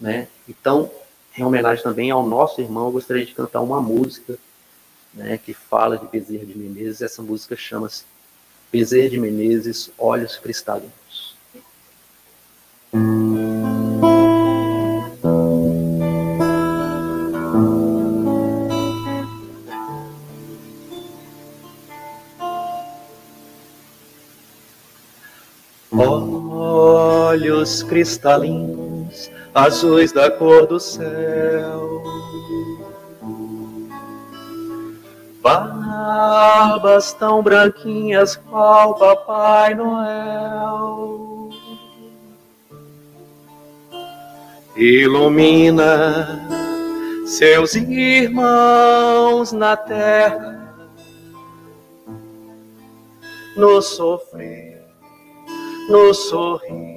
Né? Então, em homenagem também ao nosso irmão, eu gostaria de cantar uma música né, que fala de Bezerra de Menezes. Essa música chama-se Bezerra de Menezes, Olhos Cristalinos. Olhos cristalinos, azuis da cor do céu. barbas tão branquinhas qual Papai Noel. Ilumina seus irmãos na terra, no sofrer, no sorrir,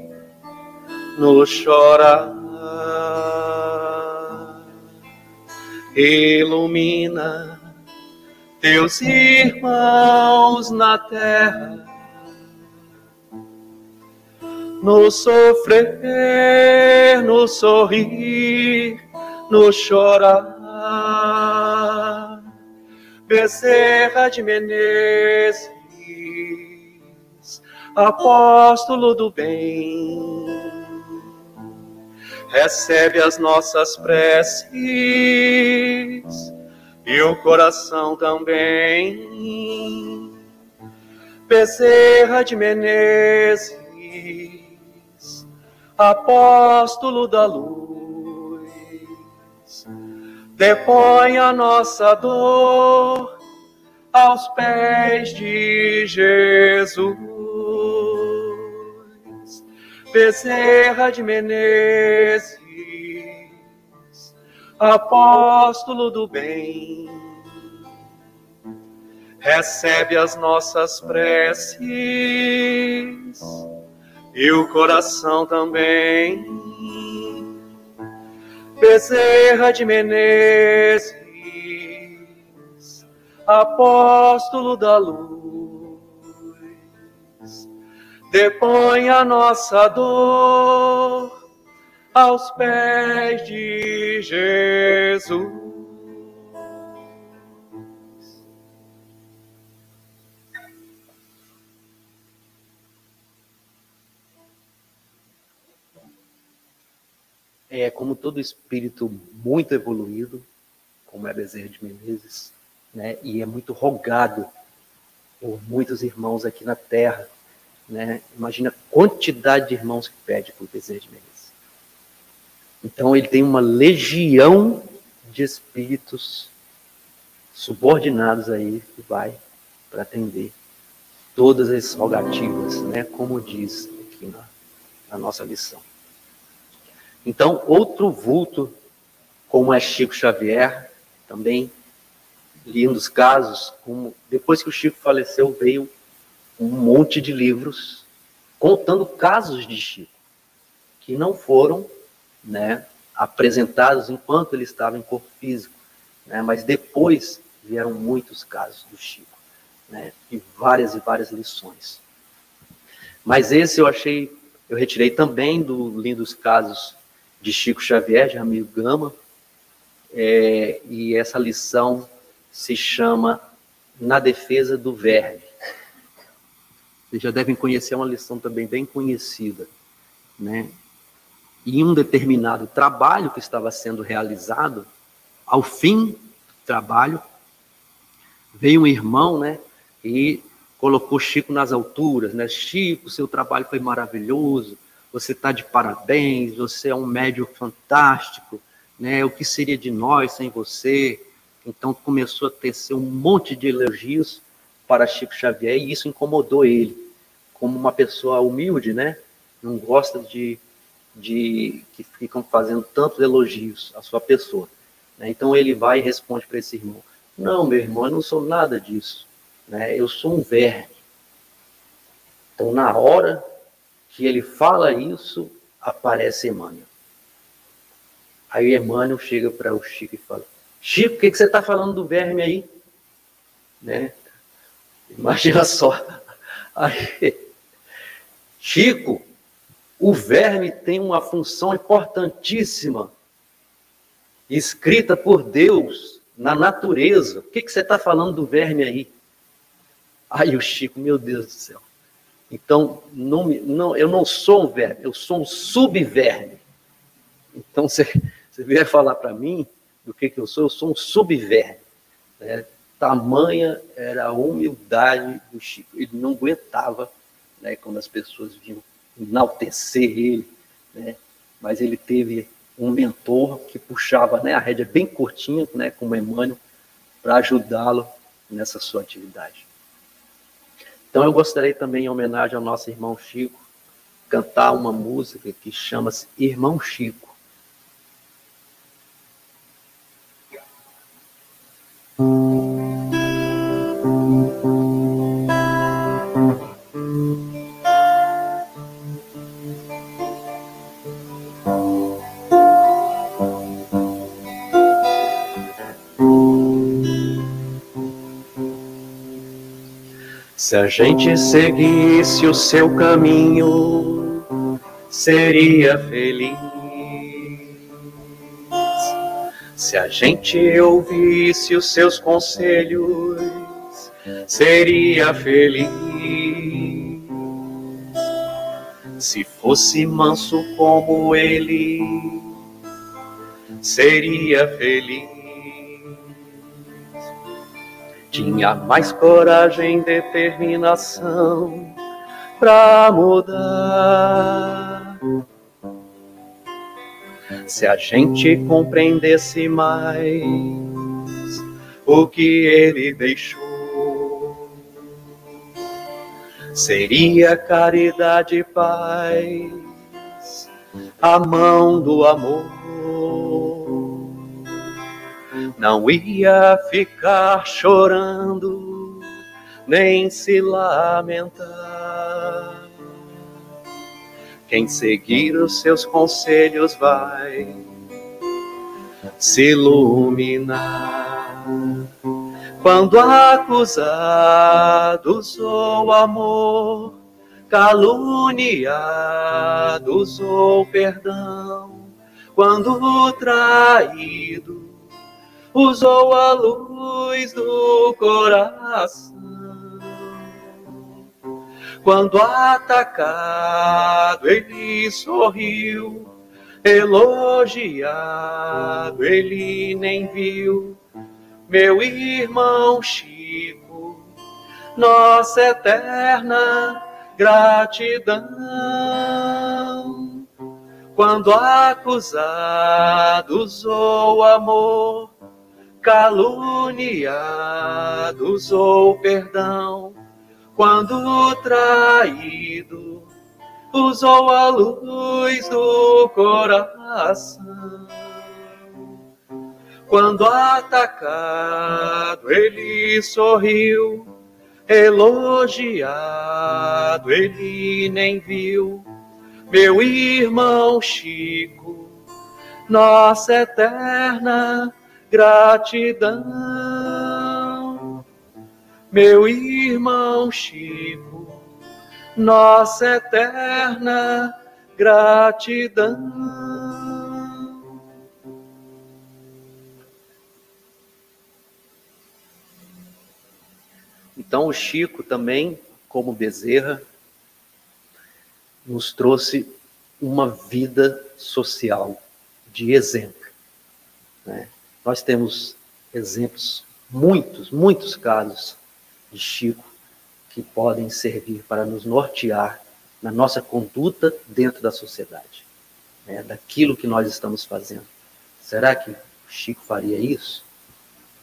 no chorar. Ilumina teus irmãos na terra, no sofrer, no sorrir, no chorar. Bezerra de Menezes, apóstolo do bem, recebe as nossas preces e o coração também. Bezerra de Menezes, apóstolo da luz, depõe a nossa dor aos pés de Jesus. Bezerra de Menezes, apóstolo do bem, recebe as nossas preces e o coração também. Bezerra de Menezes, apóstolo da luz, depõe a nossa dor aos pés de Jesus. É como todo espírito muito evoluído, como é Bezerra de Menezes, né? E é muito rogado por muitos irmãos aqui na Terra, né? Imagina a quantidade de irmãos que pede por Bezerra de Menezes. Então ele tem uma legião de espíritos subordinados aí que vai para atender todas as rogativas, né? Como diz aqui na, na nossa lição. Então, outro vulto, como é Chico Xavier, também lindos casos, como depois que o Chico faleceu, veio um monte de livros contando casos de Chico, que não foram né, apresentados enquanto ele estava em corpo físico, né, mas depois vieram muitos casos do Chico, né, e várias e várias lições. Mas esse eu achei, eu retirei também do Lindos Casos de Chico Xavier, de Ramiro Gama, é, e essa lição se chama Na Defesa do Verme. Vocês já devem conhecer, é uma lição também bem conhecida, né? em um determinado trabalho que estava sendo realizado, ao fim do trabalho, veio um irmão, né, e colocou Chico nas alturas, né? Chico, seu trabalho foi maravilhoso, você está de parabéns, você é um médium fantástico, né? O que seria de nós sem você? Então começou a tecer um monte de elogios para Chico Xavier e isso incomodou ele, como uma pessoa humilde, né? Não gosta de de que ficam fazendo tantos elogios à sua pessoa. Né? Então ele vai e responde para esse irmão: Não, meu irmão, eu não sou nada disso. Né? Eu sou um verme. Então, na hora que ele fala isso, aparece Emmanuel. Aí Emmanuel chega para o Chico e fala: Chico, o que, que você está falando do verme aí? Né? Imagina só. Aí, Chico, o verme tem uma função importantíssima, escrita por Deus na natureza. O que, que você está falando do verme aí? Aí o Chico, meu Deus do céu. Então, não, não, eu não sou um verme, eu sou um subverme. Então, você, você vier falar para mim do que, que eu sou, eu sou um subverme. Né? Tamanha era a humildade do Chico. Ele não aguentava né, quando as pessoas vinham enaltecer ele, né? mas ele teve um mentor que puxava né, a rédea bem curtinha, né, como Emmanuel, para ajudá-lo nessa sua atividade. Então eu gostaria também, em homenagem ao nosso irmão Chico, cantar uma música que chama-se Irmão Chico. Se a gente seguisse o seu caminho, seria feliz. Se a gente ouvisse os seus conselhos, seria feliz. Se fosse manso como ele, seria feliz tinha mais coragem e determinação para mudar. Se a gente compreendesse mais o que ele deixou, seria caridade e paz, a mão do amor não ia ficar chorando, nem se lamentar. Quem seguir os seus conselhos vai se iluminar. Quando acusados ou amor, caluniados ou perdão, quando traído usou a luz do coração. Quando atacado, ele sorriu, elogiado, ele nem viu. Meu irmão Chico, nossa eterna gratidão. Quando acusado usou amor, caluniados ou perdão, quando traído, usou a luz do coração. Quando atacado, ele sorriu, elogiado, ele nem viu. Meu irmão Chico, nossa eterna gratidão. Meu irmão Chico, nossa eterna gratidão. Então, o Chico também, como Bezerra, nos trouxe uma vida social de exemplo. Né? Nós temos exemplos, muitos, muitos casos de Chico que podem servir para nos nortear na nossa conduta dentro da sociedade, né? daquilo que nós estamos fazendo. Será que Chico faria isso?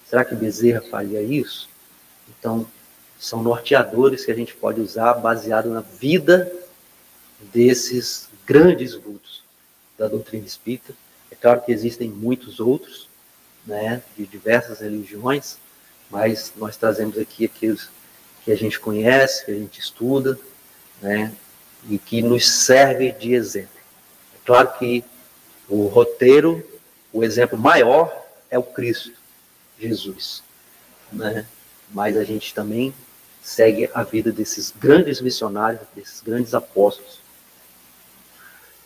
Será que Bezerra faria isso? Então, são norteadores que a gente pode usar baseado na vida desses grandes vultos da doutrina espírita. É claro que existem muitos outros, né, de diversas religiões, mas nós trazemos aqui aqueles que a gente conhece, que a gente estuda, né, e que nos serve de exemplo. É claro que o roteiro, o exemplo maior é o Cristo, Jesus, né, mas a gente também segue a vida desses grandes missionários, desses grandes apóstolos,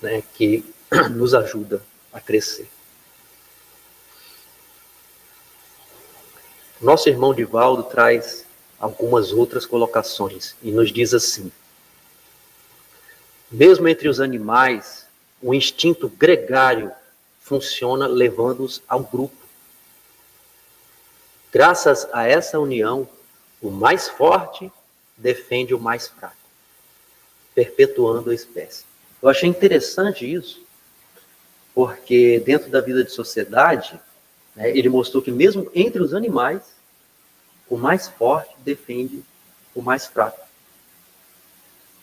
né, que nos ajuda a crescer. Nosso irmão Divaldo traz algumas outras colocações e nos diz assim: mesmo entre os animais, o instinto gregário funciona levando-os ao grupo. Graças a essa união, o mais forte defende o mais fraco, perpetuando a espécie. Eu achei interessante isso, porque dentro da vida de sociedade, né, ele mostrou que mesmo entre os animais, o mais forte defende o mais fraco.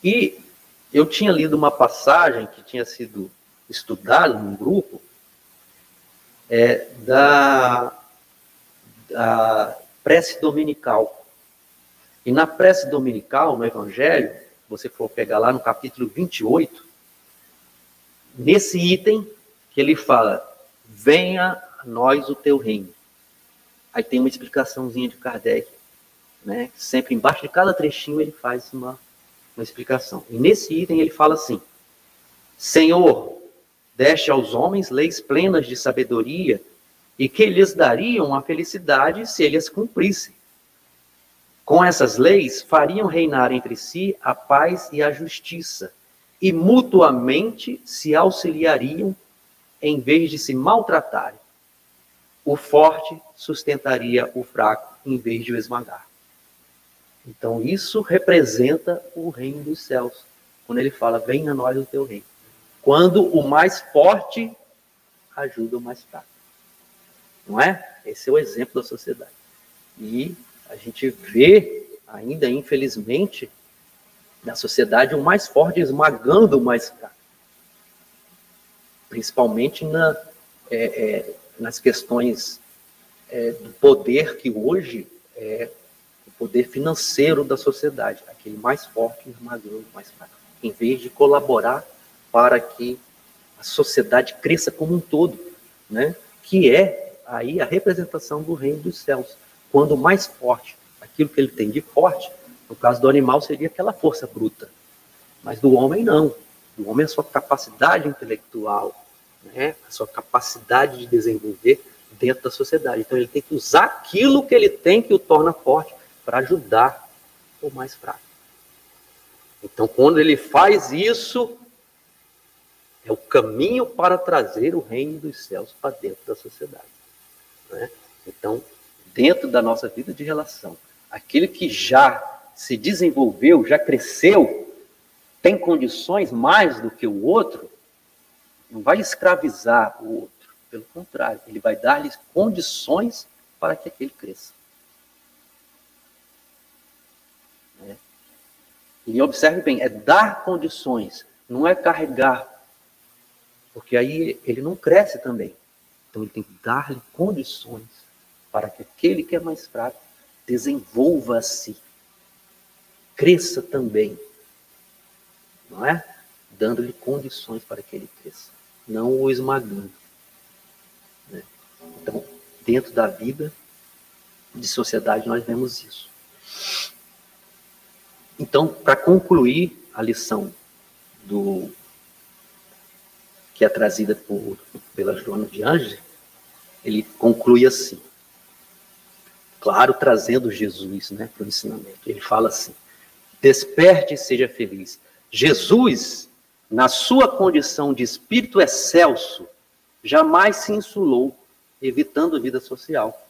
E eu tinha lido uma passagem que tinha sido estudada num grupo é, da, da prece dominical. E na prece dominical, no Evangelho, você for pegar lá no capítulo 28, nesse item que ele fala: Venha a nós o teu reino. Aí tem uma explicaçãozinha de Kardec, né? Sempre embaixo de cada trechinho ele faz uma, uma explicação. E nesse item ele fala assim: Senhor, deste aos homens leis plenas de sabedoria e que lhes dariam a felicidade se eles cumprissem. Com essas leis, fariam reinar entre si a paz e a justiça, e mutuamente se auxiliariam em vez de se maltratarem. O forte sustentaria o fraco em vez de o esmagar. Então, isso representa o reino dos céus. Quando ele fala, venha a nós o teu reino. Quando o mais forte ajuda o mais fraco. Não é? Esse é o exemplo da sociedade. E a gente vê, ainda infelizmente, na sociedade o mais forte esmagando o mais fraco. Principalmente na, é, é, nas questões é, do poder que hoje é o poder financeiro da sociedade, aquele mais forte esmagando o mais fraco, em vez de colaborar para que a sociedade cresça como um todo, né? que é aí a representação do reino dos céus. Quando mais forte, aquilo que ele tem de forte, no caso do animal seria aquela força bruta, mas do homem não. Do homem a sua capacidade intelectual, né? a sua capacidade de desenvolver dentro da sociedade. Então ele tem que usar aquilo que ele tem que o torna forte para ajudar o mais fraco. Então quando ele faz isso, é o caminho para trazer o reino dos céus para dentro da sociedade. Né? Então, dentro da nossa vida de relação, aquele que já se desenvolveu, já cresceu, tem condições mais do que o outro, não vai escravizar o outro. Pelo contrário, ele vai dar-lhe condições para que aquele cresça. Né? E observe bem, é dar condições, não é carregar porque aí ele não cresce também. Então ele tem que dar-lhe condições para que aquele que é mais fraco desenvolva-se, cresça também. Não é? Dando-lhe condições para que ele cresça, não o esmagando. Né? Então, dentro da vida de sociedade, nós vemos isso. Então, para concluir a lição do que é trazida por, pela Joana de Anjos, ele conclui assim. Claro, trazendo Jesus né, para o ensinamento. Ele fala assim: desperte e seja feliz. Jesus, na sua condição de espírito excelso, jamais se insulou, evitando vida social.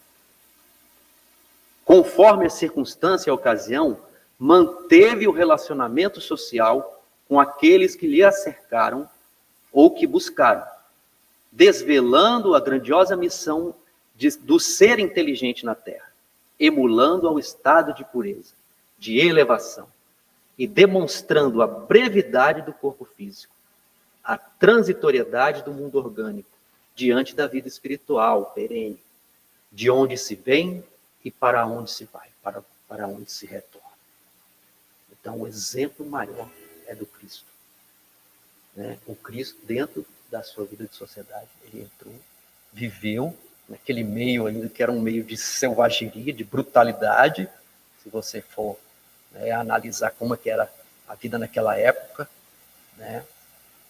Conforme a circunstância e a ocasião, manteve o relacionamento social com aqueles que lhe acercaram ou que buscaram, desvelando a grandiosa missão de, do ser inteligente na Terra, emulando ao estado de pureza, de elevação e demonstrando a brevidade do corpo físico, a transitoriedade do mundo orgânico diante da vida espiritual perene, de onde se vem e para onde se vai, para, para onde se retorna. Então, o exemplo maior é do Cristo né, o Cristo dentro da sua vida de sociedade. Ele entrou, viveu naquele meio ainda que era um meio de selvageria, de brutalidade, se você for né, analisar como é que era a vida naquela época, né,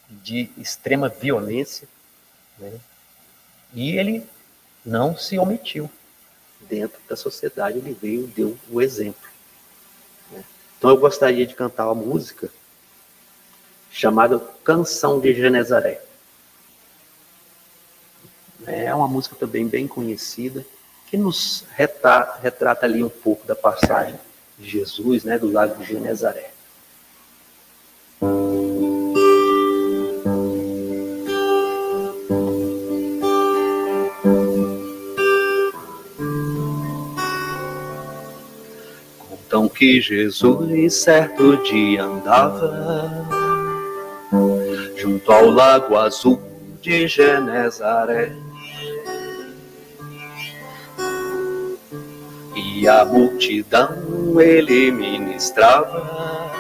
de extrema violência, né, e ele não se omitiu. Dentro da sociedade ele veio, deu o exemplo. Né. Então eu gostaria de cantar uma música chamada Canção de Genezaré. É uma música também bem conhecida, que nos retrata, retrata ali um pouco da passagem de Jesus, né, do lago de Genezaré. que Jesus certo dia andava junto ao lago azul de Genezaré. E a multidão ele ministrava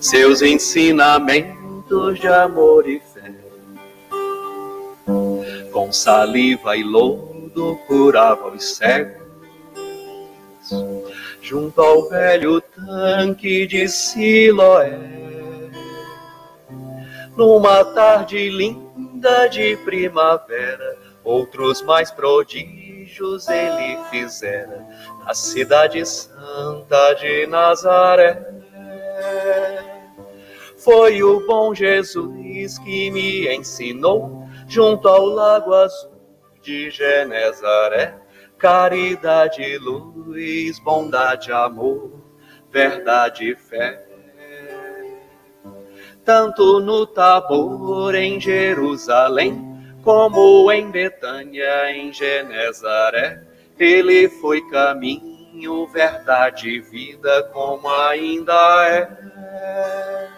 seus ensinamentos de amor e fé. Com saliva e lodo curava os cegos, junto ao velho tanque de Siloé. Numa tarde linda de primavera, outros mais prodígios ele fizera na cidade santa de Nazaré. Foi o bom Jesus que me ensinou junto ao lago azul de Genezaré. Caridade, luz, bondade, amor, verdade e fé. Tanto no Tabor, em Jerusalém, como em Betânia, em Genezaré, ele foi caminho, verdade e vida, como ainda é.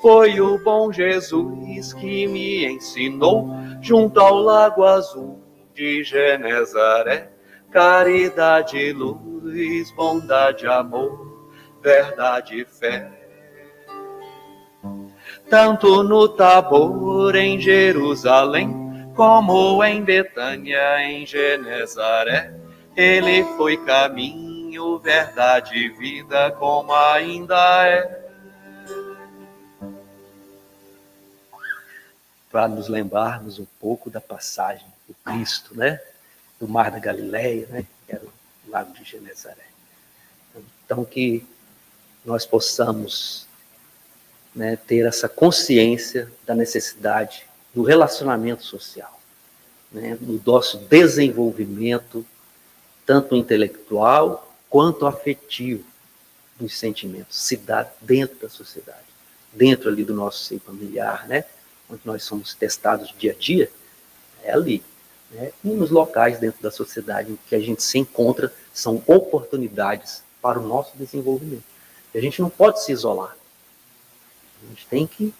Foi o bom Jesus que me ensinou junto ao lago azul de Genezaré, caridade, luz, bondade, amor, verdade e fé. Tanto no Tabor, em Jerusalém, como em Betânia, em Genezaré, ele foi caminho, verdade e vida, como ainda é. para nos lembrarmos um pouco da passagem do Cristo, né? Do Mar da Galileia, né? Que era o Lago de Genezaré. Então, que nós possamos né, ter essa consciência da necessidade do relacionamento social, né, do nosso desenvolvimento, tanto intelectual quanto afetivo dos sentimentos, se dá dentro da sociedade, dentro ali do nosso seio familiar, né? onde nós somos testados dia a dia, é ali. Né? E nos locais dentro da sociedade em que a gente se encontra são oportunidades para o nosso desenvolvimento. E a gente não pode se isolar. A gente tem que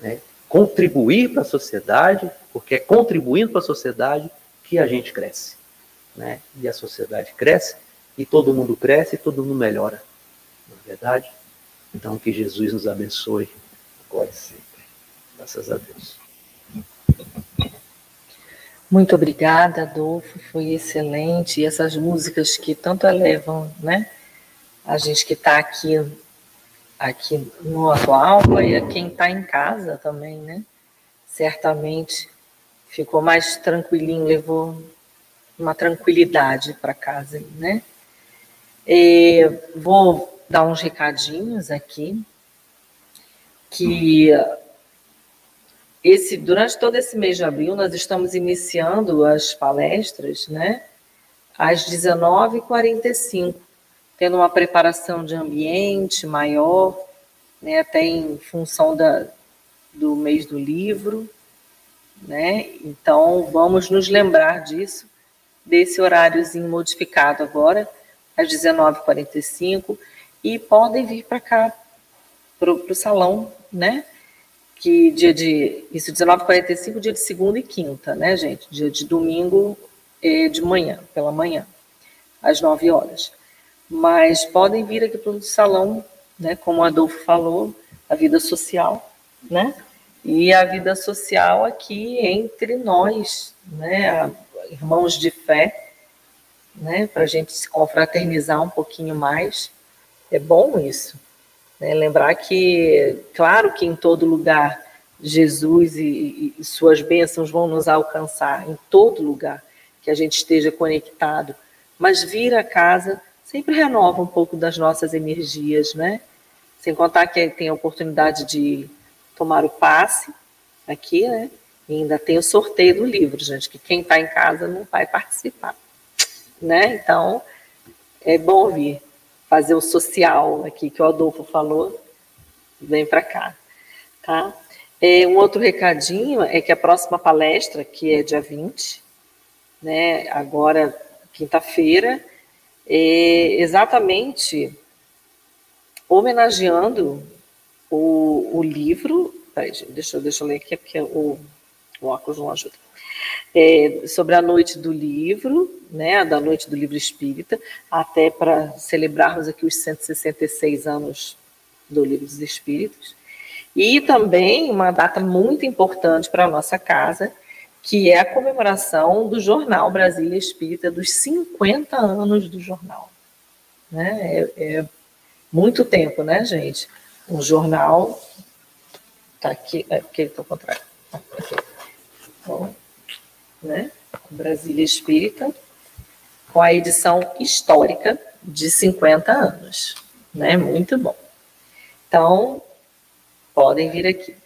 né, contribuir para a sociedade, porque é contribuindo para a sociedade que a gente cresce. Né? E a sociedade cresce, e todo mundo cresce, e todo mundo melhora. Não é verdade? Então, que Jesus nos abençoe agora e sempre. Graças a Deus. Muito obrigada, Adolfo, foi excelente. E essas músicas que tanto elevam, né? A gente que está aqui, aqui no atual e a quem está em casa também, né? Certamente ficou mais tranquilinho, levou uma tranquilidade para casa, né? E vou dar uns recadinhos aqui que esse, durante todo esse mês de abril, nós estamos iniciando as palestras, né? Às 19h45, tendo uma preparação de ambiente maior, né? Até em função da, do mês do livro, né? Então, vamos nos lembrar disso, desse horáriozinho modificado agora, às 19h45, e podem vir para cá, para o salão, né? que dia de. Isso, 19h45, dia de segunda e quinta, né, gente? Dia de domingo de manhã, pela manhã, às 9 horas. Mas podem vir aqui para o salão, né? Como o Adolfo falou, a vida social, né? E a vida social aqui entre nós, né? Irmãos de fé, né? Para a gente se confraternizar um pouquinho mais. É bom isso. Né? Lembrar que, claro que em todo lugar Jesus e, e, suas bênçãos vão nos alcançar, em todo lugar que a gente esteja conectado, mas vir a casa sempre renova um pouco das nossas energias, né? Sem contar que tem a oportunidade de tomar o passe aqui, né? E ainda tem o sorteio do livro, gente, que quem está em casa não vai participar, né? Então, é bom vir fazer o social aqui que o Adolfo falou, vem para cá, tá? É, um outro recadinho é que a próxima palestra, que é dia 20, né, agora quinta-feira, é exatamente homenageando o, o livro. Peraí, deixa, deixa eu ler aqui, porque o, o óculos não ajuda. É, sobre a noite do livro, né, da noite do livro espírita, até para celebrarmos aqui os 166 anos do livro dos espíritos. E também uma data muito importante para a nossa casa, que é a comemoração do jornal Brasília Espírita, dos 50 anos do jornal. Né? É, é muito tempo, né, gente? Um jornal. Tá aqui, é porque ele está ao contrário. Bom, né? Brasília Espírita, com a edição histórica de 50 anos. Né? Muito bom. Então, podem vir aqui.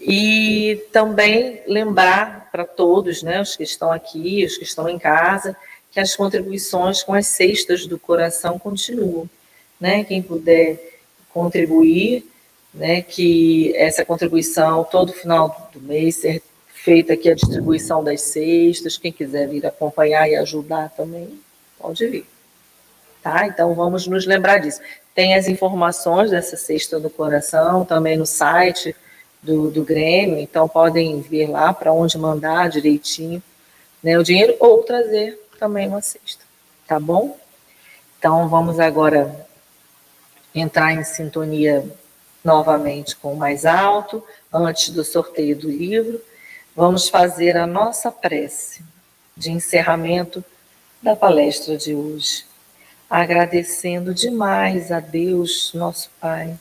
E também lembrar para todos, né, os que estão aqui, os que estão em casa, que as contribuições com as cestas do coração continuam. Né? Quem puder contribuir, né, que essa contribuição todo final do mês ser feita aqui a distribuição das cestas, quem quiser vir acompanhar e ajudar também, pode vir. Tá? Então vamos nos lembrar disso. Tem as informações dessa cesta do coração também no site do, do Grêmio, então podem ver lá para onde mandar direitinho né, o dinheiro ou trazer também uma cesta, tá bom? Então vamos agora entrar em sintonia novamente com o mais alto, antes do sorteio do livro. Vamos fazer a nossa prece de encerramento da palestra de hoje agradecendo demais a Deus, nosso Pai,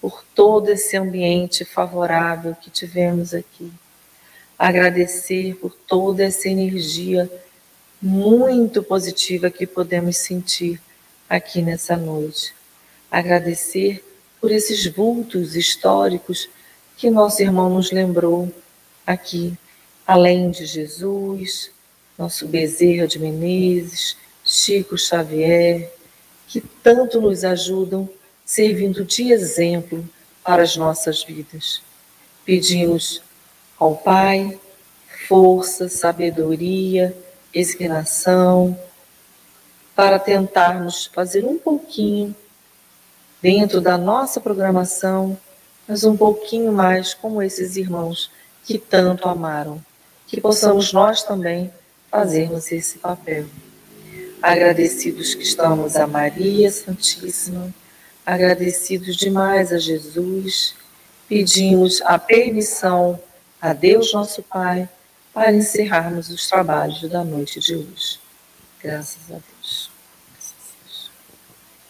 por todo esse ambiente favorável que tivemos aqui. Agradecer por toda essa energia muito positiva que podemos sentir aqui nessa noite. Agradecer por esses vultos históricos que nosso irmão nos lembrou aqui, além de Jesus, nosso Bezerra de Menezes, Chico Xavier, que tanto nos ajudam, servindo de exemplo para as nossas vidas. Pedimos ao Pai força, sabedoria, resignação, para tentarmos fazer um pouquinho dentro da nossa programação, mas um pouquinho mais como esses irmãos que tanto amaram. Que possamos nós também fazermos esse papel. Agradecidos que estamos a Maria Santíssima, agradecidos demais a Jesus, pedimos a permissão a Deus nosso Pai para encerrarmos os trabalhos da noite de hoje. Graças a Deus.